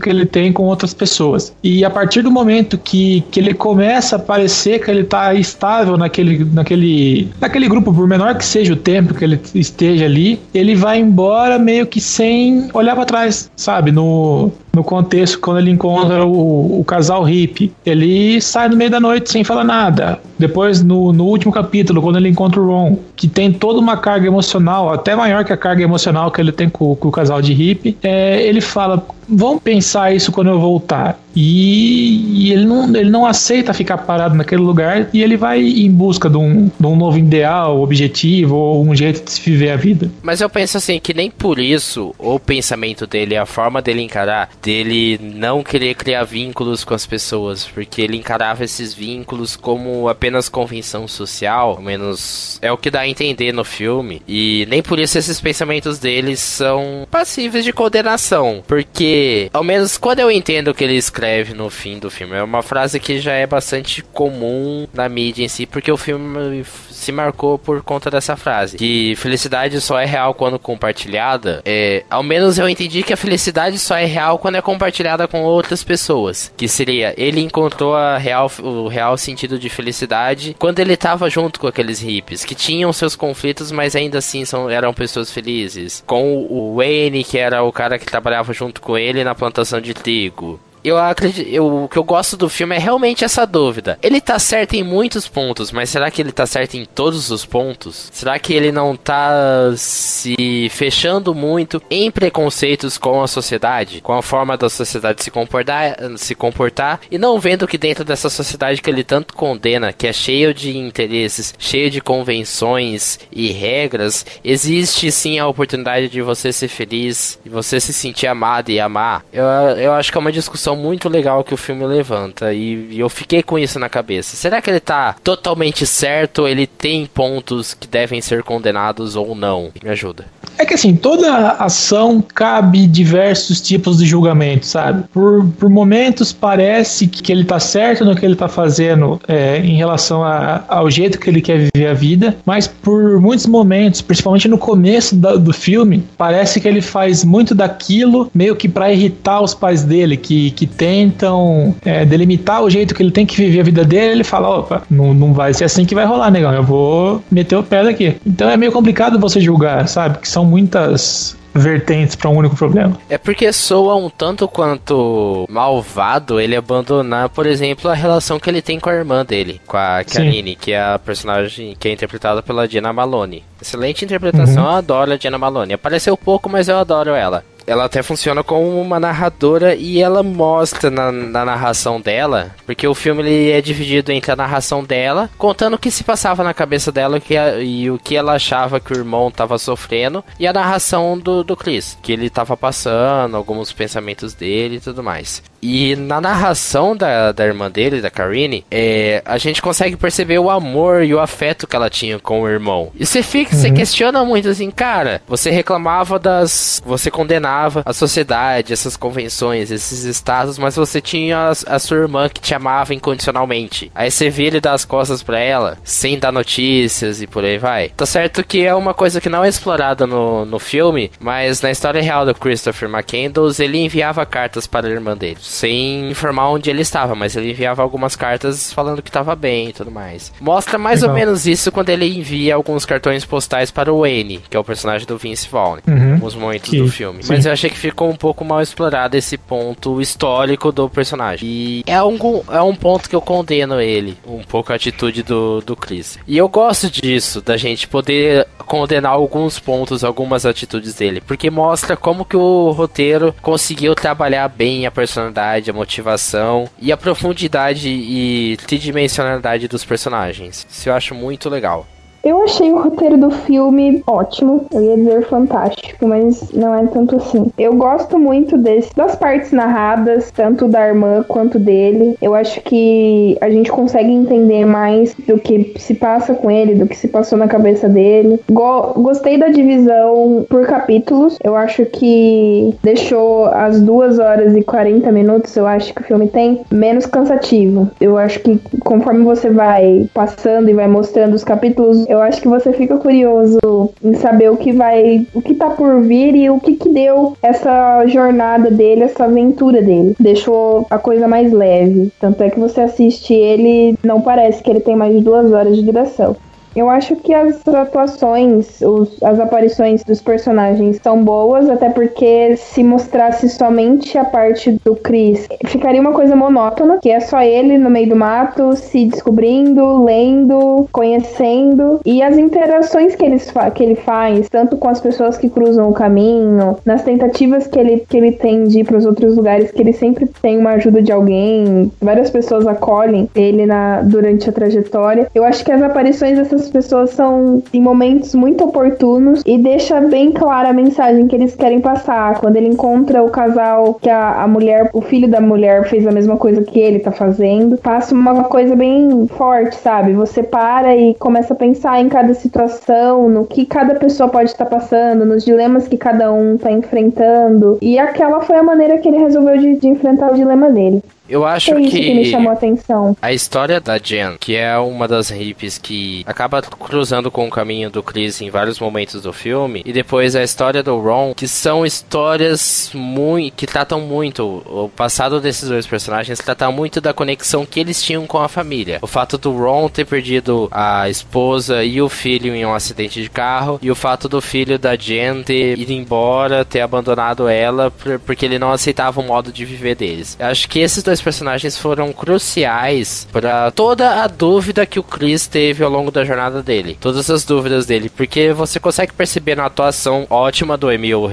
que ele tem com outras pessoas. E a partir do momento que, que ele começa a parecer que ele está estável naquele, naquele, naquele grupo, por menor que seja o tempo que ele esteja ali, ele vai embora meio que sem olhar para trás, sabe? No, no contexto, quando ele encontra o, o casal hippie, ele sai no meio da noite sem falar nada. Depois, no, no último capítulo, quando ele encontra o Ron, que tem toda uma carga emocional, até maior que a carga emocional que ele tem com, com o casal de hippie, é, ele fala: Vamos pensar isso quando eu voltar. E, e, ele, não, ele não aceita ficar parado naquele lugar e ele vai em busca de um, de um novo ideal, objetivo ou um jeito de se viver a vida.
Mas eu penso assim que nem por isso o pensamento dele, a forma dele encarar, dele não querer criar vínculos com as pessoas, porque ele encarava esses vínculos como apenas convenção social, ao menos é o que dá a entender no filme. E nem por isso esses pensamentos dele são passíveis de condenação, porque ao menos quando eu entendo que ele escreve no fim do filme. É uma frase que já é bastante comum na mídia em si, porque o filme se marcou por conta dessa frase. Que felicidade só é real quando compartilhada. É, ao menos eu entendi que a felicidade só é real quando é compartilhada com outras pessoas. Que seria, ele encontrou a real, o real sentido de felicidade quando ele estava junto com aqueles hippies, que tinham seus conflitos, mas ainda assim são, eram pessoas felizes. Com o Wayne, que era o cara que trabalhava junto com ele na plantação de trigo eu acredito, eu, o que eu gosto do filme é realmente essa dúvida. Ele tá certo em muitos pontos, mas será que ele tá certo em todos os pontos? Será que ele não tá se fechando muito em preconceitos com a sociedade, com a forma da sociedade se comportar, se comportar e não vendo que dentro dessa sociedade que ele tanto condena, que é cheio de interesses, cheio de convenções e regras, existe sim a oportunidade de você ser feliz, de você se sentir amado e amar. Eu, eu acho que é uma discussão discussão muito legal que o filme levanta e, e eu fiquei com isso na cabeça. Será que ele tá totalmente certo? Ele tem pontos que devem ser condenados ou não? Me ajuda.
É que assim, toda ação cabe diversos tipos de julgamento, sabe? Por, por momentos parece que ele tá certo no que ele tá fazendo é, em relação a, ao jeito que ele quer viver a vida, mas por muitos momentos, principalmente no começo da, do filme, parece que ele faz muito daquilo meio que para irritar os pais dele, que, que tentam é, delimitar o jeito que ele tem que viver a vida dele, ele fala: opa, não, não vai ser assim que vai rolar, negão, eu vou meter o pé daqui. Então é meio complicado você julgar, sabe? Que são muitas vertentes para um único problema.
É porque soa um tanto quanto malvado ele abandonar, por exemplo, a relação que ele tem com a irmã dele, com a Karine, que é a personagem que é interpretada pela Diana Malone. Excelente interpretação, uhum. eu adoro a Diana Malone. Apareceu pouco, mas eu adoro ela ela até funciona como uma narradora e ela mostra na, na, narração dela, porque o filme ele é dividido entre a narração dela, contando o que se passava na cabeça dela que a, e o que ela achava que o irmão estava sofrendo, e a narração do, do Chris, que ele estava passando, alguns pensamentos dele e tudo mais. E na narração da, da irmã dele, da Karine, é, a gente consegue perceber o amor e o afeto que ela tinha com o irmão. E você fica, uhum. você questiona muito assim, cara, você reclamava das. Você condenava a sociedade, essas convenções, esses estados, mas você tinha a, a sua irmã que te amava incondicionalmente. Aí você vê ele dar as costas para ela, sem dar notícias e por aí vai. Tá certo que é uma coisa que não é explorada no, no filme, mas na história real do Christopher McCandles, ele enviava cartas para a irmã dele sem informar onde ele estava, mas ele enviava algumas cartas falando que estava bem e tudo mais. Mostra mais Legal. ou menos isso quando ele envia alguns cartões postais para o Wayne, que é o personagem do Vince Vaughn, uhum. nos momentos que, do filme. Sim. Mas eu achei que ficou um pouco mal explorado esse ponto histórico do personagem. E é um, é um ponto que eu condeno ele, um pouco a atitude do, do Chris. E eu gosto disso, da gente poder condenar alguns pontos, algumas atitudes dele, porque mostra como que o roteiro conseguiu trabalhar bem a personalidade a motivação e a profundidade e tridimensionalidade dos personagens. Isso eu acho muito legal.
Eu achei o roteiro do filme ótimo, eu ia dizer fantástico, mas não é tanto assim. Eu gosto muito desse, das partes narradas, tanto da irmã quanto dele. Eu acho que a gente consegue entender mais do que se passa com ele, do que se passou na cabeça dele. Go gostei da divisão por capítulos. Eu acho que deixou as 2 horas e 40 minutos, eu acho que o filme tem, menos cansativo. Eu acho que conforme você vai passando e vai mostrando os capítulos, eu acho que você fica curioso em saber o que vai, o que tá por vir e o que que deu essa jornada dele, essa aventura dele. Deixou a coisa mais leve. Tanto é que você assiste ele, não parece que ele tem mais de duas horas de duração. Eu acho que as atuações, os, as aparições dos personagens são boas, até porque se mostrasse somente a parte do Chris, ficaria uma coisa monótona, que é só ele no meio do mato, se descobrindo, lendo, conhecendo, e as interações que, eles que ele faz, tanto com as pessoas que cruzam o caminho, nas tentativas que ele, que ele tem de ir para os outros lugares, que ele sempre tem uma ajuda de alguém, várias pessoas acolhem ele na, durante a trajetória. Eu acho que as aparições dessas essas pessoas são em momentos muito oportunos e deixa bem clara a mensagem que eles querem passar. Quando ele encontra o casal que a, a mulher, o filho da mulher fez a mesma coisa que ele tá fazendo, passa uma coisa bem forte, sabe? Você para e começa a pensar em cada situação, no que cada pessoa pode estar tá passando, nos dilemas que cada um tá enfrentando. E aquela foi a maneira que ele resolveu de, de enfrentar o dilema dele.
Eu acho
que,
que,
me chamou a atenção.
A história da Jen, que é uma das hippies que acaba cruzando com o caminho do Chris em vários momentos do filme, e depois a história do Ron, que são histórias muito que tratam muito o passado desses dois personagens, trata muito da conexão que eles tinham com a família. O fato do Ron ter perdido a esposa e o filho em um acidente de carro, e o fato do filho da Jen ter ido embora, ter abandonado ela porque ele não aceitava o modo de viver deles. Eu acho que esses dois dois personagens foram cruciais para toda a dúvida que o Chris teve ao longo da jornada dele. Todas as dúvidas dele, porque você consegue perceber na atuação ótima do Emil,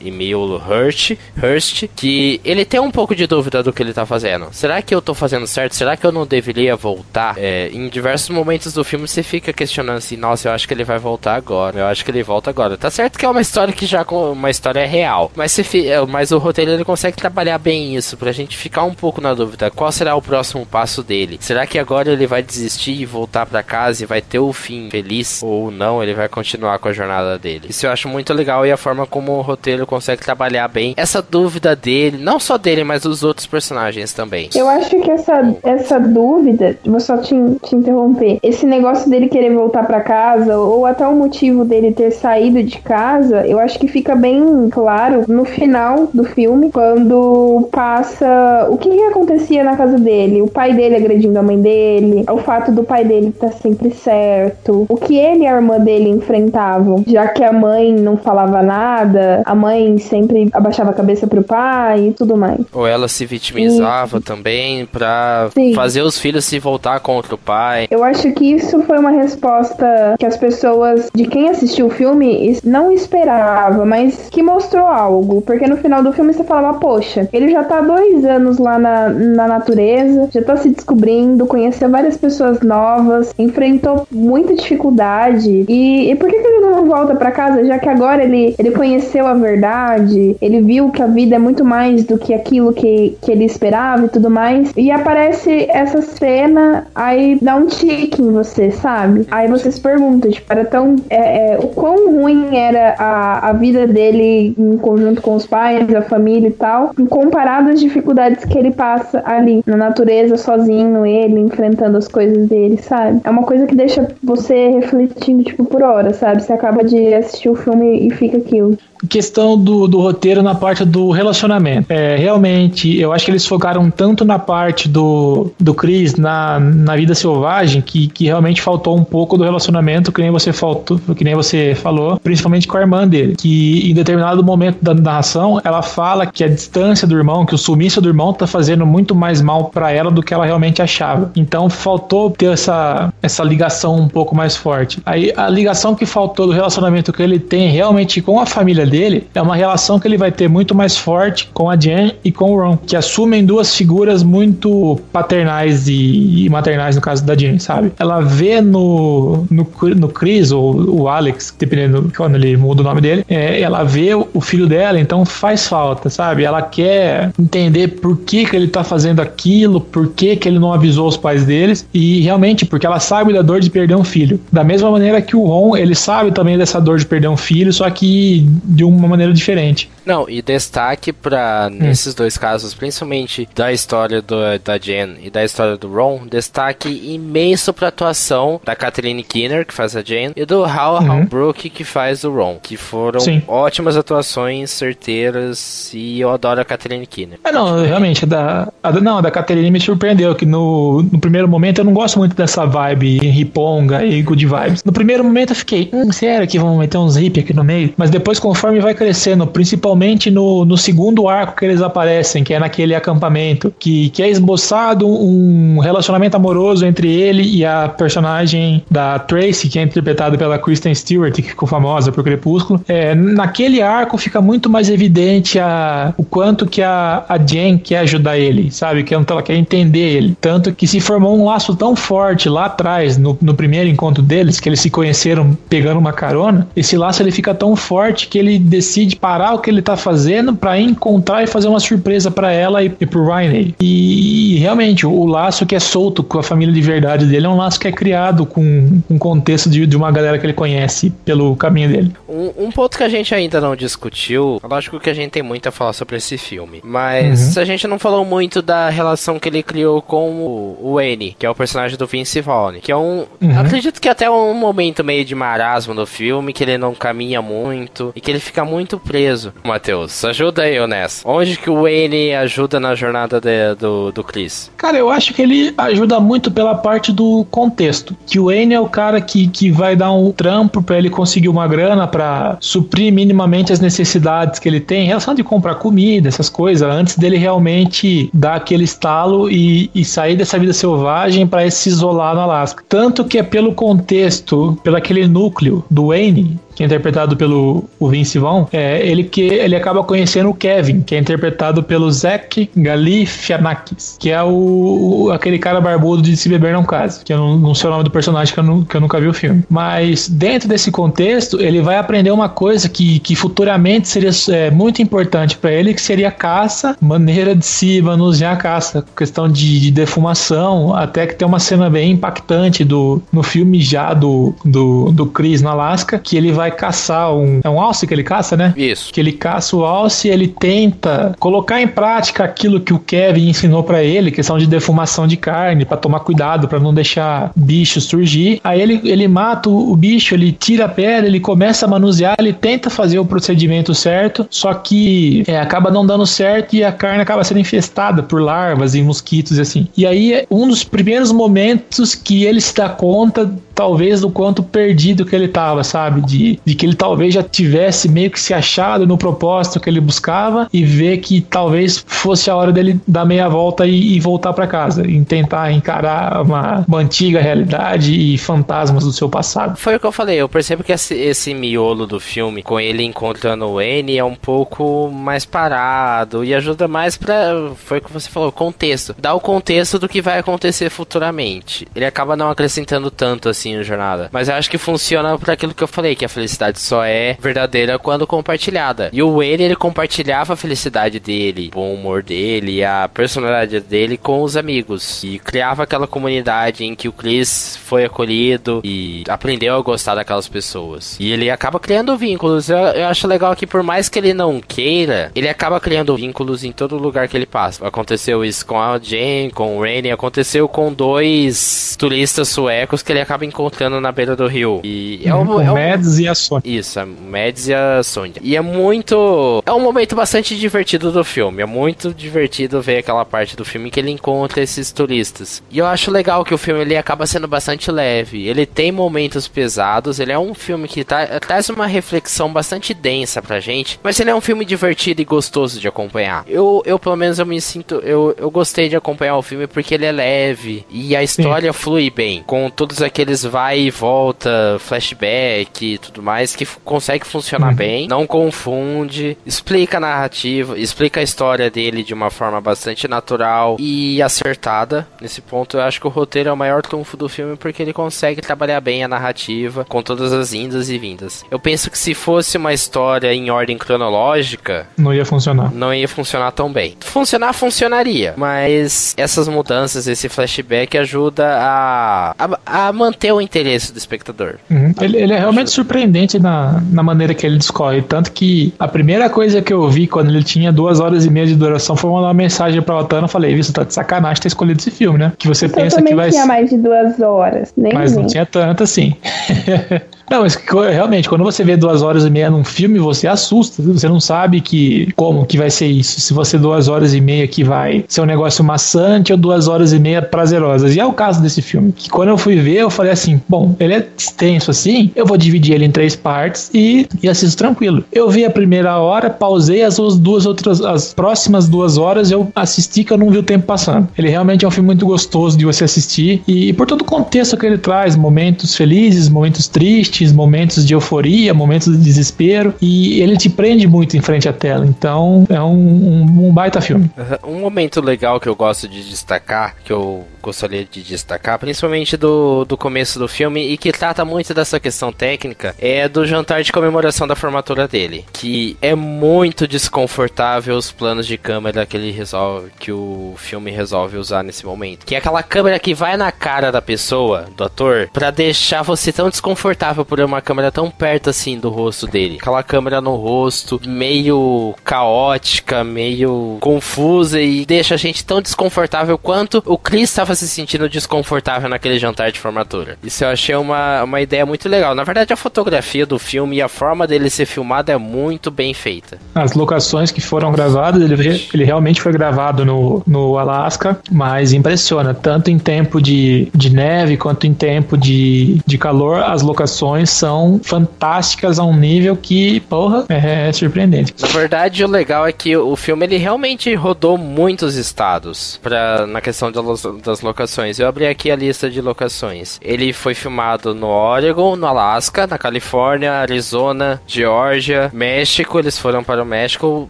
Emil Hurst, Hurst que ele tem um pouco de dúvida do que ele tá fazendo. Será que eu tô fazendo certo? Será que eu não deveria voltar? É, em diversos momentos do filme você fica questionando assim, nossa, eu acho que ele vai voltar agora. Eu acho que ele volta agora. Tá certo que é uma história que já uma história real, mas se é, mas o roteiro ele consegue trabalhar bem isso pra gente ficar um pouco na dúvida qual será o próximo passo dele. Será que agora ele vai desistir e voltar para casa e vai ter o fim feliz? Ou não, ele vai continuar com a jornada dele? Isso eu acho muito legal e a forma como o roteiro consegue trabalhar bem essa dúvida dele, não só dele, mas dos outros personagens também.
Eu acho que essa, essa dúvida, vou só te, te interromper, esse negócio dele querer voltar para casa, ou até o motivo dele ter saído de casa, eu acho que fica bem claro no final do filme, quando passa o que, que acontecia na casa dele? O pai dele agredindo a mãe dele, o fato do pai dele estar tá sempre certo, o que ele e a irmã dele enfrentavam, já que a mãe não falava nada, a mãe sempre abaixava a cabeça pro pai e tudo mais.
Ou ela se vitimizava e... também pra Sim. fazer os filhos se voltar contra o pai.
Eu acho que isso foi uma resposta que as pessoas de quem assistiu o filme não esperava, mas que mostrou algo, porque no final do filme você falava, poxa, ele já tá dois anos lá na, na natureza, já tá se descobrindo, conheceu várias pessoas novas, enfrentou muita dificuldade. E, e por que, que ele não volta para casa, já que agora ele, ele conheceu a verdade, ele viu que a vida é muito mais do que aquilo que, que ele esperava e tudo mais. E aparece essa cena, aí dá um tique em você, sabe? Aí você se pergunta, tipo, era tão. É, é, o quão ruim era a, a vida dele em conjunto com os pais, a família e tal, comparado às dificuldades que ele passa ali na natureza, sozinho, ele enfrentando as coisas dele, sabe? É uma coisa que deixa você refletindo, tipo, por hora, sabe? Você acaba de assistir o filme e fica aquilo
questão do, do roteiro na parte do relacionamento. É, realmente, eu acho que eles focaram tanto na parte do, do Chris na, na vida selvagem que, que realmente faltou um pouco do relacionamento, que nem você faltou, que nem você falou, principalmente com a irmã dele. Que em determinado momento da narração ela fala que a distância do irmão, que o sumiço do irmão tá fazendo muito mais mal para ela do que ela realmente achava. Então faltou ter essa, essa ligação um pouco mais forte. Aí a ligação que faltou do relacionamento que ele tem realmente com a família dele é uma relação que ele vai ter muito mais forte com a Jen e com o Ron, que assumem duas figuras muito paternais e, e maternais no caso da Jen, sabe? Ela vê no, no, no Chris, ou o Alex, dependendo de quando ele muda o nome dele, é, ela vê o filho dela, então faz falta, sabe? Ela quer entender por que, que ele tá fazendo aquilo, por que, que ele não avisou os pais deles, e realmente, porque ela sabe da dor de perder um filho. Da mesma maneira que o Ron, ele sabe também dessa dor de perder um filho, só que de uma maneira diferente.
Não, e destaque para hum. nesses dois casos, principalmente da história do, da Jen e da história do Ron, destaque imenso pra atuação da Kathleen Kinner, que faz a Jen, e do Hal uhum. Holbrook, que faz o Ron, que foram Sim. ótimas atuações, certeiras, e eu adoro a Kathleen Kinner.
É, não, realmente, a da, a, não, a da Kathleen me surpreendeu, que no, no primeiro momento eu não gosto muito dessa vibe riponga e good vibes. No primeiro momento eu fiquei, hum, sério que vão meter uns hip aqui no meio? Mas depois, conforme vai crescendo, principalmente no, no segundo arco que eles aparecem, que é naquele acampamento, que, que é esboçado um relacionamento amoroso entre ele e a personagem da Tracy, que é interpretada pela Kristen Stewart, que ficou famosa por Crepúsculo. É, naquele arco fica muito mais evidente a, o quanto que a, a Jen quer ajudar ele, sabe? Que ela quer entender ele. Tanto que se formou um laço tão forte lá atrás, no, no primeiro encontro deles, que eles se conheceram pegando uma carona, esse laço ele fica tão forte que ele decide parar o que ele tá fazendo para encontrar e fazer uma surpresa para ela e, e pro Ryan. E, e, realmente, o, o, laço que é solto com a família de verdade dele é um laço que é criado com um contexto de, de uma galera que ele conhece pelo caminho dele.
Um, um, ponto que a gente ainda não discutiu, lógico que a gente tem muito a falar sobre esse filme, mas uhum. a gente não falou muito da relação que ele criou com o, o Wayne, que é o personagem do Vince Vaughn, que é um. Uhum. Acredito que até um momento meio de marasmo no filme, que ele não caminha muito e que ele fica muito preso. Matheus, ajuda eu nessa. Onde que o Wayne ajuda na jornada de, do, do Chris?
Cara, eu acho que ele ajuda muito pela parte do contexto. Que o Wayne é o cara que, que vai dar um trampo para ele conseguir uma grana para suprir minimamente as necessidades que ele tem em relação de comprar comida, essas coisas, antes dele realmente dar aquele estalo e, e sair dessa vida selvagem para se isolar no Alasca. Tanto que é pelo contexto, pelo aquele núcleo do Wayne, interpretado pelo o Vince Vaughn, é, ele que ele acaba conhecendo o Kevin, que é interpretado pelo Zach Galifianakis, que é o, o, aquele cara barbudo de Se Beber Não Case, que eu não, não sei o nome do personagem que eu, não, que eu nunca vi o filme. Mas dentro desse contexto, ele vai aprender uma coisa que, que futuramente seria é, muito importante para ele, que seria a caça, maneira de se manusear a caça, questão de, de, defumação, até que tem uma cena bem impactante do, no filme já do, do, do Chris no Alaska, que ele vai vai caçar um. É um alce que ele caça, né?
Isso.
Que ele caça o alce e ele tenta colocar em prática aquilo que o Kevin ensinou para ele, questão de defumação de carne, para tomar cuidado, para não deixar bicho surgir. Aí ele, ele mata o, bicho, ele tira a pedra, ele começa a manusear, ele tenta fazer o procedimento certo, só que é, acaba não dando certo e a carne acaba sendo infestada por larvas e mosquitos e assim. E aí, um dos primeiros momentos que ele se dá conta talvez do quanto perdido que ele tava, sabe? De, de que ele talvez já tivesse meio que se achado no propósito que ele buscava e ver que talvez fosse a hora dele dar meia volta e, e voltar para casa, e tentar encarar uma, uma, antiga realidade e fantasmas do seu passado.
Foi o que eu falei, eu percebo que esse, esse miolo do filme, com ele encontrando o N, é um pouco mais parado e ajuda mais para foi o que você falou, contexto. Dá o contexto do que vai acontecer futuramente. Ele acaba não acrescentando tanto assim assim jornada. Mas eu acho que funciona para aquilo que eu falei, que a felicidade só é verdadeira quando compartilhada. E o Wayne, ele compartilhava a felicidade dele, o bom humor dele, a personalidade dele com os amigos. E criava aquela comunidade em que o Chris foi acolhido e aprendeu a gostar daquelas pessoas. E ele acaba criando vínculos. Eu, eu acho legal que por mais que ele não queira, ele acaba criando vínculos em todo lugar que ele passa. Aconteceu isso com a Jane, com o Rainy, aconteceu com dois turistas suecos que ele acaba encontrando na beira do rio.
E é um, é um... Mads e a Sônia.
Isso, a Mads e a Sônia. E é muito. É um momento bastante divertido do filme. É muito divertido ver aquela parte do filme que ele encontra esses turistas. E eu acho legal que o filme ele acaba sendo bastante leve. Ele tem momentos pesados. Ele é um filme que tá, traz uma reflexão bastante densa pra gente. Mas ele é um filme divertido e gostoso de acompanhar. Eu, eu pelo menos, eu me sinto. Eu, eu gostei de acompanhar o filme porque ele é leve. E a história Sim. flui bem. Com todos aqueles vai e volta, flashback e tudo mais, que consegue funcionar uhum. bem, não confunde, explica a narrativa, explica a história dele de uma forma bastante natural e acertada. Nesse ponto, eu acho que o roteiro é o maior trunfo do filme porque ele consegue trabalhar bem a narrativa com todas as indas e vindas. Eu penso que se fosse uma história em ordem cronológica,
não ia funcionar.
Não ia funcionar tão bem. Funcionar funcionaria, mas essas mudanças, esse flashback ajuda a, a, a manter o interesse do espectador.
Uhum. Ele, ele, é realmente surpreendente na, na maneira que ele discorre. Tanto que a primeira coisa que eu vi quando ele tinha duas horas e meia de duração foi mandar uma mensagem pra Otana. Eu falei, isso tá de sacanagem ter escolhido esse filme, né? Que você pensa que vai.
tinha mais de duas horas. Nem
Mas nem. não tinha tanto assim. Não, mas realmente, quando você vê duas horas e meia num filme, você assusta. Você não sabe que como que vai ser isso. Se você duas horas e meia que vai ser um negócio maçante ou duas horas e meia prazerosas. E é o caso desse filme. Que quando eu fui ver, eu falei assim: bom, ele é extenso assim, eu vou dividir ele em três partes e, e assisto tranquilo. Eu vi a primeira hora, pausei as duas outras, as próximas duas horas eu assisti que eu não vi o tempo passando. Ele realmente é um filme muito gostoso de você assistir e, e por todo o contexto que ele traz, momentos felizes, momentos tristes momentos de euforia, momentos de desespero, e ele te prende muito em frente à tela. Então é um, um, um baita filme.
Um momento legal que eu gosto de destacar, que eu gostaria de destacar, principalmente do, do começo do filme, e que trata muito dessa questão técnica, é do jantar de comemoração da formatura dele. Que é muito desconfortável os planos de câmera que ele resolve, que o filme resolve usar nesse momento. Que é aquela câmera que vai na cara da pessoa, do ator, para deixar você tão desconfortável por uma câmera tão perto assim do rosto dele. Aquela câmera no rosto, meio caótica, meio confusa e deixa a gente tão desconfortável quanto o Chris estava se sentindo desconfortável naquele jantar de formatura. Isso eu achei uma, uma ideia muito legal. Na verdade, a fotografia do filme e a forma dele ser filmado é muito bem feita.
As locações que foram gravadas, ele, ele realmente foi gravado no, no Alasca, mas impressiona, tanto em tempo de, de neve quanto em tempo de, de calor, as locações são fantásticas a um nível que, porra, é, é surpreendente.
Na verdade, o legal é que o filme ele realmente rodou muitos estados pra, na questão das locações. Eu abri aqui a lista de locações. Ele foi filmado no Oregon, no Alasca, na Califórnia, Arizona, Geórgia, México. Eles foram para o México.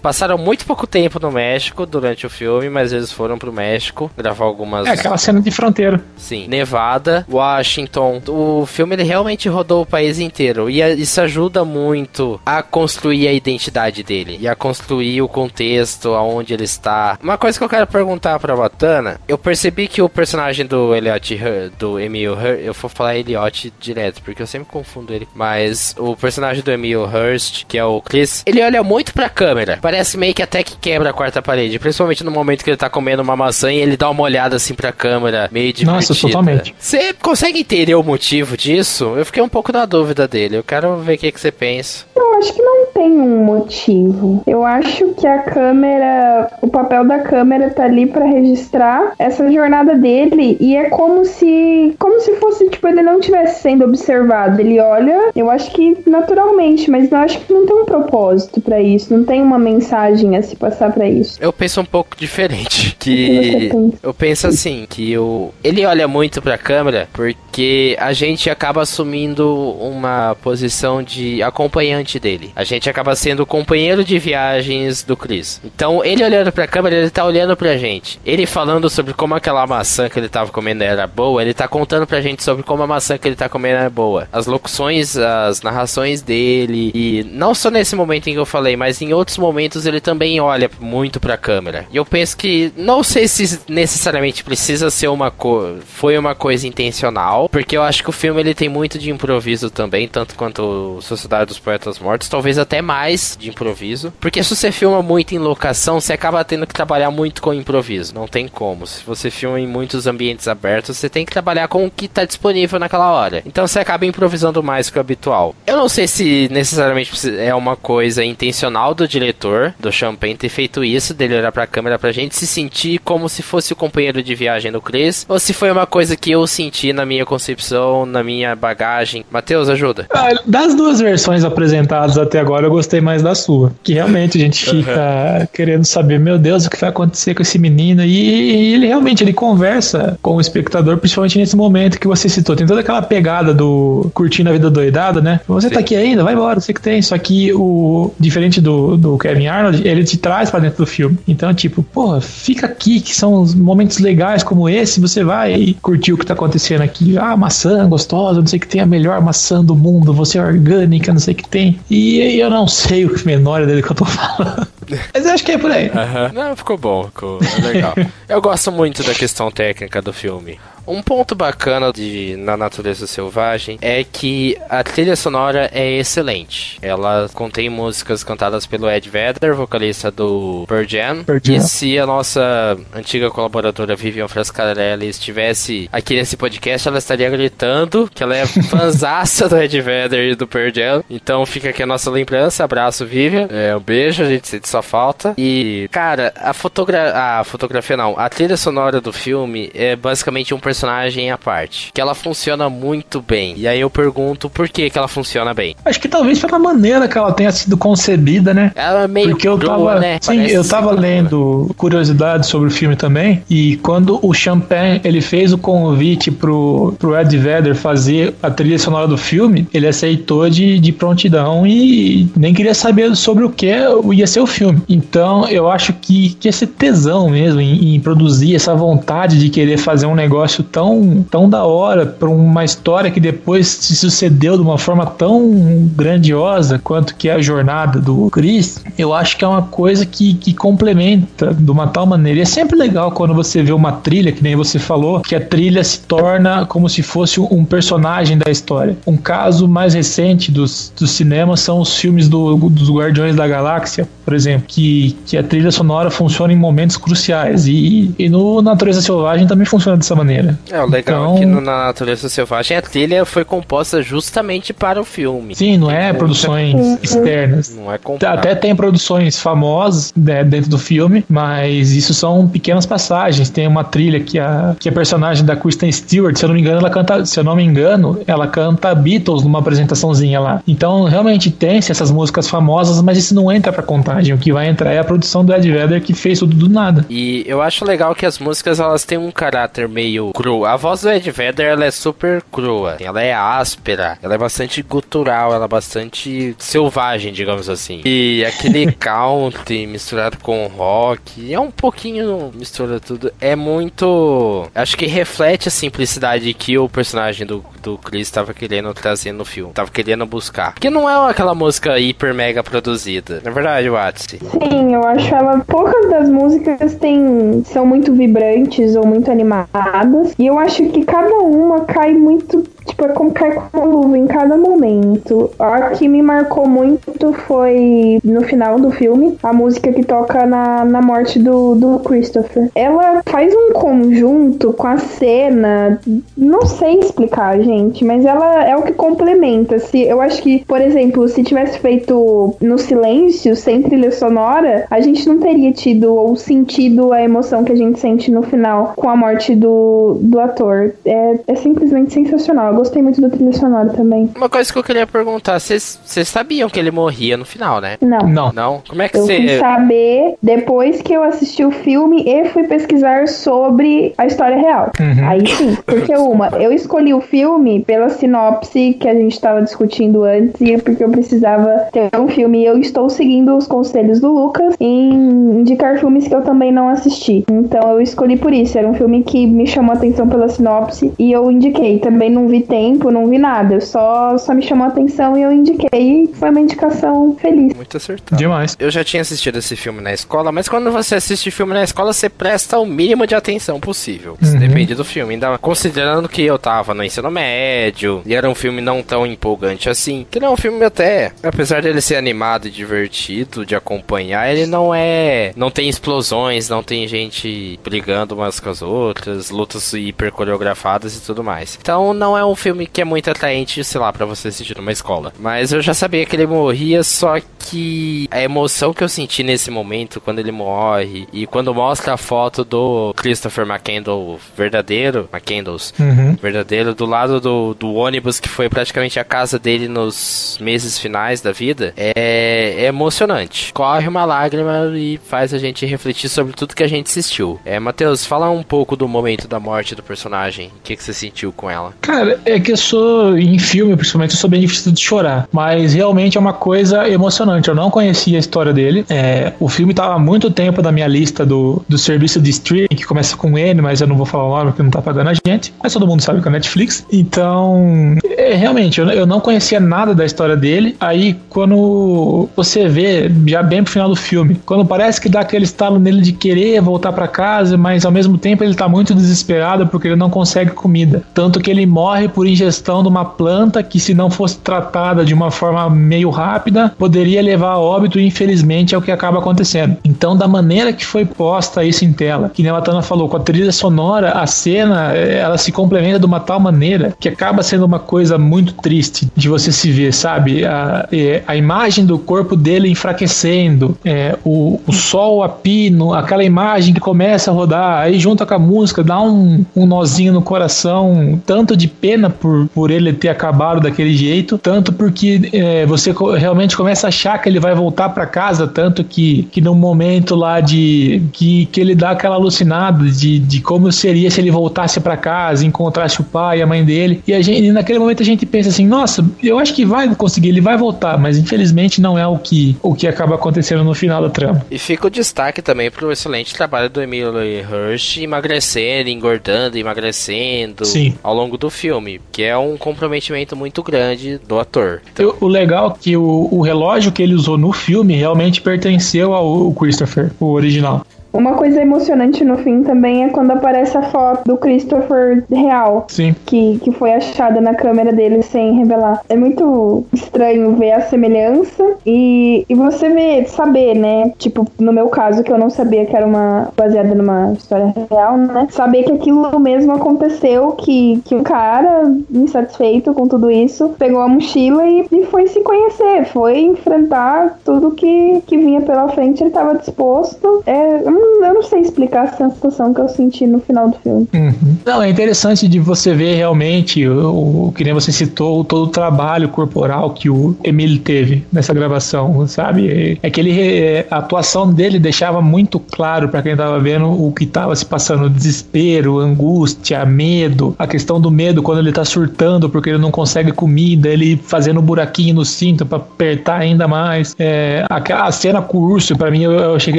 Passaram muito pouco tempo no México durante o filme, mas eles foram para o México gravar algumas.
É aquela cena de fronteira.
Sim. Nevada, Washington. O filme ele realmente rodou o país inteiro. E isso ajuda muito a construir a identidade dele e a construir o contexto, aonde ele está. Uma coisa que eu quero perguntar pra Batana, eu percebi que o personagem do Elliot, do Emil Hurst, eu vou falar Elliot direto, porque eu sempre confundo ele, mas o personagem do Emil Hurst, que é o Chris, ele olha muito pra câmera. Parece meio que até que quebra a quarta parede, principalmente no momento que ele tá comendo uma maçã e ele dá uma olhada assim pra câmera, meio divertida.
Nossa, totalmente.
Você consegue entender o motivo disso? Eu fiquei um pouco na dúvida dele. Eu quero ver o que, que você pensa.
Eu acho que não tem um motivo. Eu acho que a câmera, o papel da câmera tá ali para registrar essa jornada dele e é como se, como se fosse tipo ele não estivesse sendo observado. Ele olha, eu acho que naturalmente, mas eu acho que não tem um propósito para isso, não tem uma mensagem a se passar para isso.
Eu penso um pouco diferente, que, que eu penso assim, que o ele olha muito para a câmera porque a gente acaba assumindo uma posição de acompanhante dele. A gente acaba sendo o companheiro de viagens do Chris. Então, ele olhando pra câmera, ele tá olhando pra gente. Ele falando sobre como aquela maçã que ele tava comendo era boa, ele tá contando pra gente sobre como a maçã que ele tá comendo é boa. As locuções, as narrações dele, e não só nesse momento em que eu falei, mas em outros momentos ele também olha muito pra câmera. E eu penso que, não sei se necessariamente precisa ser uma coisa, foi uma coisa intencional, porque eu acho que o filme ele tem muito de improviso também, tanto quanto Sociedade dos Poetas Mortos, talvez até mais de improviso. Porque se você filma muito em locação, você acaba tendo que trabalhar muito com improviso. Não tem como. Se você filma em muitos ambientes abertos, você tem que trabalhar com o que está disponível naquela hora. Então você acaba improvisando mais que o habitual. Eu não sei se necessariamente é uma coisa intencional do diretor, do Champagne, ter feito isso, dele olhar pra câmera pra gente se sentir como se fosse o companheiro de viagem do Chris, ou se foi uma coisa que eu senti na minha concepção, na minha bagagem. Matheus, ajuda.
Ah, das duas versões apresentadas até agora, eu gostei mais da sua. Que realmente a gente fica uhum. querendo saber, meu Deus, o que vai acontecer com esse menino. E ele realmente ele conversa com o espectador, principalmente nesse momento que você citou. Tem toda aquela pegada do curtindo a vida doidada, né? Você Sim. tá aqui ainda, vai embora, você que tem. Só que o diferente do, do Kevin Arnold, ele te traz para dentro do filme. Então, tipo, porra, fica aqui, que são os momentos legais como esse, você vai curtir o que tá acontecendo aqui. Ah, maçã gostosa, não sei o que tem a melhor maçã do mundo, você é orgânica, não sei o que tem. E eu não sei o menor dele que eu tô falando. Mas eu acho que é por aí.
Uhum. Não, ficou bom, ficou legal. eu gosto muito da questão técnica do filme. Um ponto bacana de Na Natureza Selvagem é que a trilha sonora é excelente. Ela contém músicas cantadas pelo Ed Vedder, vocalista do Pearl Jam. Pearl Jam. E se a nossa antiga colaboradora Vivian Frascarelli estivesse aqui nesse podcast, ela estaria gritando que ela é fanzaça do Ed Vedder e do Pearl Jam. Então fica aqui a nossa lembrança. Abraço, Vivian. É, um beijo, a gente sente sua falta. E, cara, a, fotogra a fotografia não, a trilha sonora do filme é basicamente um personagem personagem à parte. Que ela funciona muito bem. E aí eu pergunto por que que ela funciona bem.
Acho que talvez pela maneira que ela tenha sido concebida, né?
Ela é meio
Porque eu tava, né? Sim, Parece eu tava lendo curiosidades sobre o filme também. E quando o Champagne ele fez o convite pro, pro Ed Vedder fazer a trilha sonora do filme, ele aceitou de, de prontidão e nem queria saber sobre o que ia ser o filme. Então eu acho que, que esse tesão mesmo em, em produzir, essa vontade de querer fazer um negócio tão, tão da hora para uma história que depois se sucedeu de uma forma tão grandiosa quanto que é a jornada do Chris, eu acho que é uma coisa que, que complementa de uma tal maneira. E é sempre legal quando você vê uma trilha, que nem você falou, que a trilha se torna como se fosse um personagem da história. Um caso mais recente dos, dos cinemas são os filmes do, dos Guardiões da Galáxia, por exemplo, que, que a trilha sonora funciona em momentos cruciais. E, e no Natureza Selvagem também funciona dessa maneira.
É, o legal então... é que no, na Natureza Selvagem a trilha foi composta justamente para o filme.
Sim, não é produções externas.
Não é comprado.
Até tem produções famosas né, dentro do filme, mas isso são pequenas passagens. Tem uma trilha que a, que a personagem da Kristen Stewart, se eu não me engano, ela canta, se eu não me engano, ela canta Beatles numa apresentaçãozinha lá. Então, realmente tem essas músicas famosas, mas isso não entra pra contagem. O que vai entrar é a produção do Ed Vedder que fez tudo do nada.
E eu acho legal que as músicas elas têm um caráter meio cru. A voz do Ed Vedder ela é super crua. Ela é áspera, ela é bastante gutural, ela é bastante selvagem, digamos assim. E aquele country misturado com rock, é um pouquinho mistura tudo. É muito. Acho que reflete a simplicidade que o personagem do, do Chris estava querendo trazer no filme, tava querendo buscar. Que não é aquela música hiper mega produzida. Na é verdade, Watsi.
Sim, eu acho ela poucas das músicas tem são muito vibrantes ou muito animadas, e eu acho que cada uma cai muito Tipo, é como cai com luva em cada momento. A que me marcou muito foi no final do filme, a música que toca na, na morte do, do Christopher. Ela faz um conjunto com a cena. Não sei explicar, gente, mas ela é o que complementa. Se, eu acho que, por exemplo, se tivesse feito no silêncio, sem trilha sonora, a gente não teria tido ou sentido a emoção que a gente sente no final com a morte do, do ator. É, é simplesmente sensacional. Eu gostei muito da trilha sonora também.
Uma coisa que eu queria perguntar, vocês sabiam que ele morria no final, né?
Não.
Não.
Não? Como é que
você... Eu fui saber depois que eu assisti o filme e fui pesquisar sobre a história real. Uhum. Aí sim, porque uma, eu escolhi o filme pela sinopse que a gente estava discutindo antes e porque eu precisava ter um filme e eu estou seguindo os conselhos do Lucas em indicar filmes que eu também não assisti. Então eu escolhi por isso, era um filme que me chamou a atenção pela sinopse e eu indiquei. Também não vi tempo, não vi nada. Eu só, só me chamou a atenção e eu indiquei. Foi uma indicação feliz.
Muito acertado.
Demais.
Eu já tinha assistido esse filme na escola, mas quando você assiste filme na escola, você presta o mínimo de atenção possível. Uhum. Depende do filme. Ainda considerando que eu tava no ensino médio e era um filme não tão empolgante assim. Que não é um filme até, apesar dele ser animado e divertido de acompanhar, ele não é. Não tem explosões, não tem gente brigando umas com as outras, lutas hiper coreografadas e tudo mais. Então não é um um filme que é muito atraente, sei lá, para você assistir numa escola. Mas eu já sabia que ele morria, só que a emoção que eu senti nesse momento, quando ele morre, e quando mostra a foto do Christopher McCandle verdadeiro, McCandles, uhum. verdadeiro, do lado do, do ônibus que foi praticamente a casa dele nos meses finais da vida, é, é emocionante. Corre uma lágrima e faz a gente refletir sobre tudo que a gente assistiu. É, Matheus, fala um pouco do momento da morte do personagem. O que, que você sentiu com ela?
Cara, é que eu sou, em filme principalmente, eu sou bem difícil de chorar. Mas realmente é uma coisa emocionante. Eu não conhecia a história dele. É, o filme estava há muito tempo na minha lista do, do serviço de streaming, que começa com N, mas eu não vou falar o nome porque não tá pagando a gente. Mas todo mundo sabe que é Netflix. Então, é, realmente, eu, eu não conhecia nada da história dele. Aí, quando você vê, já bem pro final do filme, quando parece que dá aquele estalo nele de querer voltar para casa, mas ao mesmo tempo ele tá muito desesperado porque ele não consegue comida. Tanto que ele morre por ingestão de uma planta que, se não fosse tratada de uma forma meio rápida, poderia levar a óbito e, infelizmente, é o que acaba acontecendo. Então, da maneira que foi posta isso em tela, que a Tana falou, com a trilha sonora, a cena, eh, ela se complementa de uma tal maneira que acaba sendo uma coisa muito triste de você se ver, sabe? A, eh, a imagem do corpo dele enfraquecendo, é, o, o sol a pino, aquela imagem que começa a rodar, aí junto com a música, dá um, um nozinho no coração, tanto de pena pena por, por ele ter acabado daquele jeito, tanto porque é, você realmente começa a achar que ele vai voltar para casa, tanto que, que no momento lá de que, que ele dá aquela alucinada de, de como seria se ele voltasse para casa, encontrasse o pai e a mãe dele, e, a gente, e naquele momento a gente pensa assim, nossa, eu acho que vai conseguir, ele vai voltar, mas infelizmente não é o que, o que acaba acontecendo no final da trama.
E fica o destaque também pro excelente trabalho do Emilio Hirsch emagrecendo, engordando, emagrecendo Sim. ao longo do filme filme, que é um comprometimento muito grande do ator.
Então... O legal é que o, o relógio que ele usou no filme realmente pertenceu ao Christopher, o original.
Uma coisa emocionante no fim também é quando aparece a foto do Christopher real.
Sim.
Que, que foi achada na câmera dele sem revelar. É muito estranho ver a semelhança e, e você ver, saber, né? Tipo, no meu caso, que eu não sabia que era uma baseada numa história real, né? Saber que aquilo mesmo aconteceu, que, que um cara insatisfeito com tudo isso pegou a mochila e, e foi se conhecer, foi enfrentar tudo que, que vinha pela frente, ele estava disposto. É, eu não sei explicar a sensação que eu senti no final do filme.
Uhum. Não, é interessante de você ver realmente o, o que nem você citou, todo o trabalho corporal que o Emile teve nessa gravação, sabe? É que ele, é, a atuação dele deixava muito claro para quem tava vendo o que tava se passando: desespero, angústia, medo, a questão do medo quando ele tá surtando porque ele não consegue comida, ele fazendo um buraquinho no cinto para apertar ainda mais. É, a, cena com o urso, para mim, eu, eu, achei que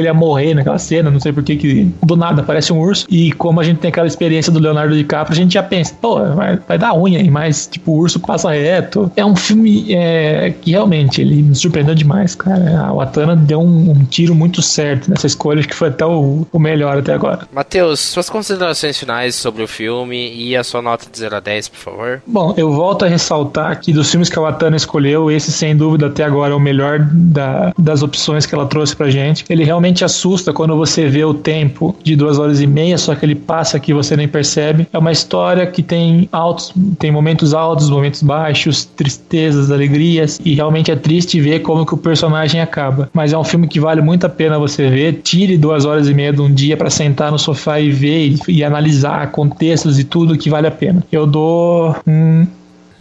ele ia morrer naquela cena, não sei por que do nada aparece um urso. E como a gente tem aquela experiência do Leonardo DiCaprio, a gente já pensa, pô, vai, vai dar unha aí, mas tipo, o urso passa reto. É um filme é, que realmente ele me surpreendeu demais, cara. A Watana deu um, um tiro muito certo nessa escolha, acho que foi até o, o melhor até agora.
Matheus, suas considerações finais sobre o filme e a sua nota de 0 a 10, por favor.
Bom, eu volto a ressaltar que dos filmes que a Watana escolheu, esse sem dúvida até agora é o melhor da, das opções que ela trouxe pra gente. Ele realmente assusta quando você vê o tempo de duas horas e meia, só que ele passa aqui você nem percebe. É uma história que tem altos, tem momentos altos, momentos baixos, tristezas, alegrias, e realmente é triste ver como que o personagem acaba. Mas é um filme que vale muito a pena você ver. Tire duas horas e meia de um dia para sentar no sofá e ver e, e analisar contextos e tudo que vale a pena. Eu dou um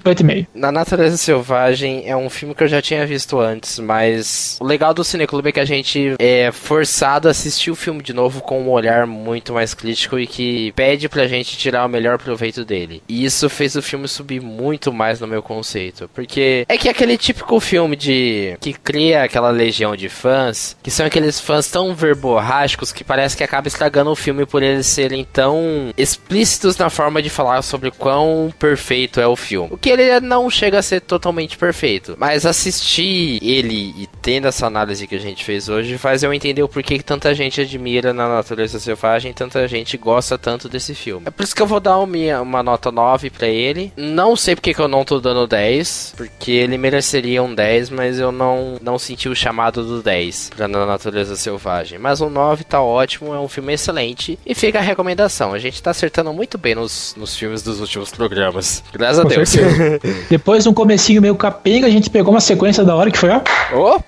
8,5.
Na Natureza Selvagem é um filme que eu já tinha visto antes, mas o legal do Cineclube é que a gente é forçado a assistir o filme de novo com um olhar muito mais crítico e que pede pra gente tirar o melhor proveito dele. E isso fez o filme subir muito mais no meu conceito, porque é que é aquele típico filme de que cria aquela legião de fãs, que são aqueles fãs tão verborrágicos que parece que acaba estragando o filme por eles serem tão explícitos na forma de falar sobre quão perfeito é o filme. O que ele não chega a ser totalmente perfeito. Mas assistir ele e tendo essa análise que a gente fez hoje faz eu entender o porquê que tanta gente admira na natureza selvagem e tanta gente gosta tanto desse filme. É por isso que eu vou dar uma, uma nota 9 para ele. Não sei porque que eu não tô dando 10, porque ele mereceria um 10, mas eu não, não senti o chamado do 10 pra na natureza selvagem. Mas um 9 tá ótimo, é um filme excelente e fica a recomendação. A gente tá acertando muito bem nos, nos filmes dos últimos programas. Graças a Deus.
Depois, um comecinho meio capenga, a gente pegou uma sequência da hora que foi, ó.
Oh.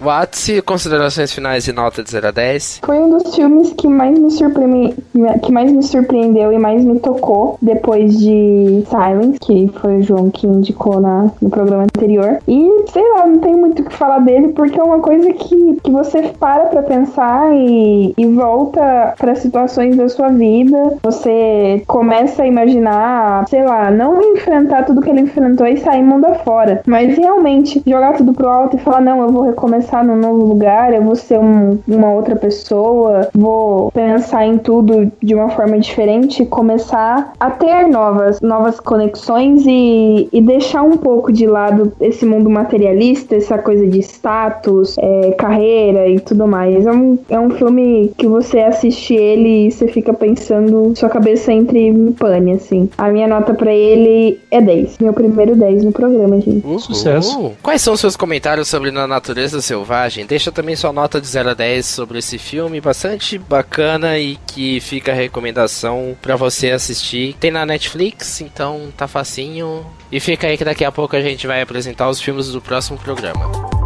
Watsi, considerações finais e nota de 0 a 10?
Foi um dos filmes que mais me surpreendeu, que mais me surpreendeu e mais me tocou depois de Silence, que foi o João que indicou na, no programa anterior. E, sei lá, não tem muito o que falar dele, porque é uma coisa que, que você para pra pensar e, e volta para situações da sua vida. Você começa a imaginar, sei lá, não enfrentar tudo que ele enfrentou e sair mundo afora. Mas realmente, jogar tudo pro alto e falar, não, eu vou recomeçar num novo lugar, eu vou ser um, uma outra pessoa, vou pensar em tudo de uma forma diferente, começar a ter novas, novas conexões e, e deixar um pouco de lado esse mundo materialista, essa coisa de status, é, carreira e tudo mais. É um, é um filme que você assiste ele e você fica pensando, sua cabeça entre pane, assim. A minha nota para ele é 10. 10. Meu primeiro 10 no programa, gente. Uhul.
Sucesso.
Quais são os seus comentários sobre Na Natureza Selvagem? Deixa também sua nota de 0 a 10 sobre esse filme, bastante bacana e que fica a recomendação para você assistir. Tem na Netflix, então tá facinho. E fica aí que daqui a pouco a gente vai apresentar os filmes do próximo programa.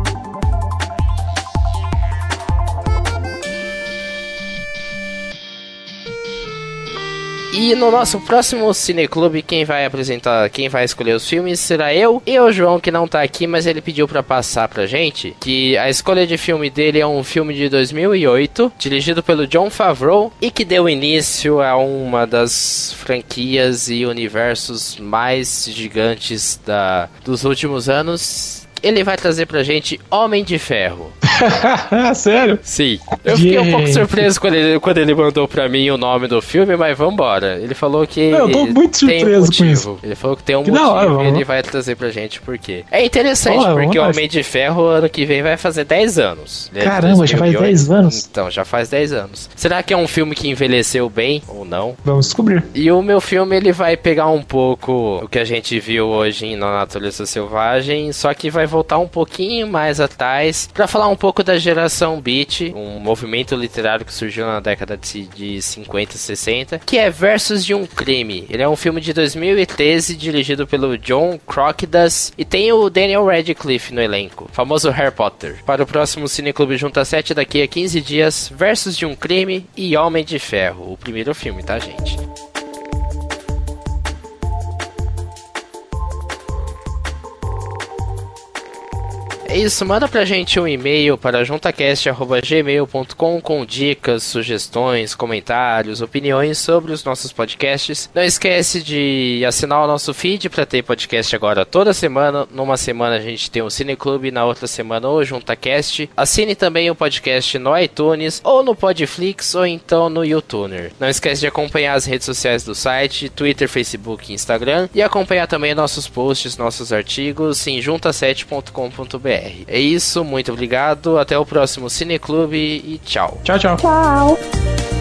E no nosso próximo Cineclube, quem vai apresentar, quem vai escolher os filmes será eu e o João, que não tá aqui, mas ele pediu para passar pra gente que a escolha de filme dele é um filme de 2008, dirigido pelo John Favreau e que deu início a uma das franquias e universos mais gigantes da, dos últimos anos ele vai trazer pra gente Homem de Ferro.
Sério?
Sim. Eu fiquei um pouco surpreso quando ele, quando ele mandou pra mim o nome do filme, mas vambora. Ele falou que.
Eu tô muito surpreso um com isso.
Ele falou que tem um que motivo hora, e ele vai trazer pra gente por quê. É interessante, porque o Homem de Ferro ano que vem vai fazer 10 anos.
Né? Caramba, já faz 10 anos?
Então, já faz 10 anos. Será que é um filme que envelheceu bem ou não?
Vamos descobrir.
E o meu filme ele vai pegar um pouco o que a gente viu hoje em Na Natureza Selvagem, só que vai voltar um pouquinho mais atrás para falar um pouco da geração beat, um movimento literário que surgiu na década de, de 50 e 60, que é Versus de um Crime. Ele é um filme de 2013 dirigido pelo John Crocdas e tem o Daniel Radcliffe no elenco, famoso Harry Potter. Para o próximo Cineclube Junta 7 daqui a 15 dias, Versus de um Crime e Homem de Ferro, o primeiro filme, tá gente? É isso, manda pra gente um e-mail para juntacast.gmail.com com dicas, sugestões, comentários, opiniões sobre os nossos podcasts. Não esquece de assinar o nosso feed para ter podcast agora toda semana. Numa semana a gente tem o Cineclube, na outra semana o JuntaCast. Assine também o podcast no iTunes, ou no Podflix, ou então no YouTuner. Não esquece de acompanhar as redes sociais do site, Twitter, Facebook e Instagram, e acompanhar também nossos posts, nossos artigos em junta7.com.br. É isso, muito obrigado, até o próximo Cineclube e tchau.
Tchau, tchau.
Tchau.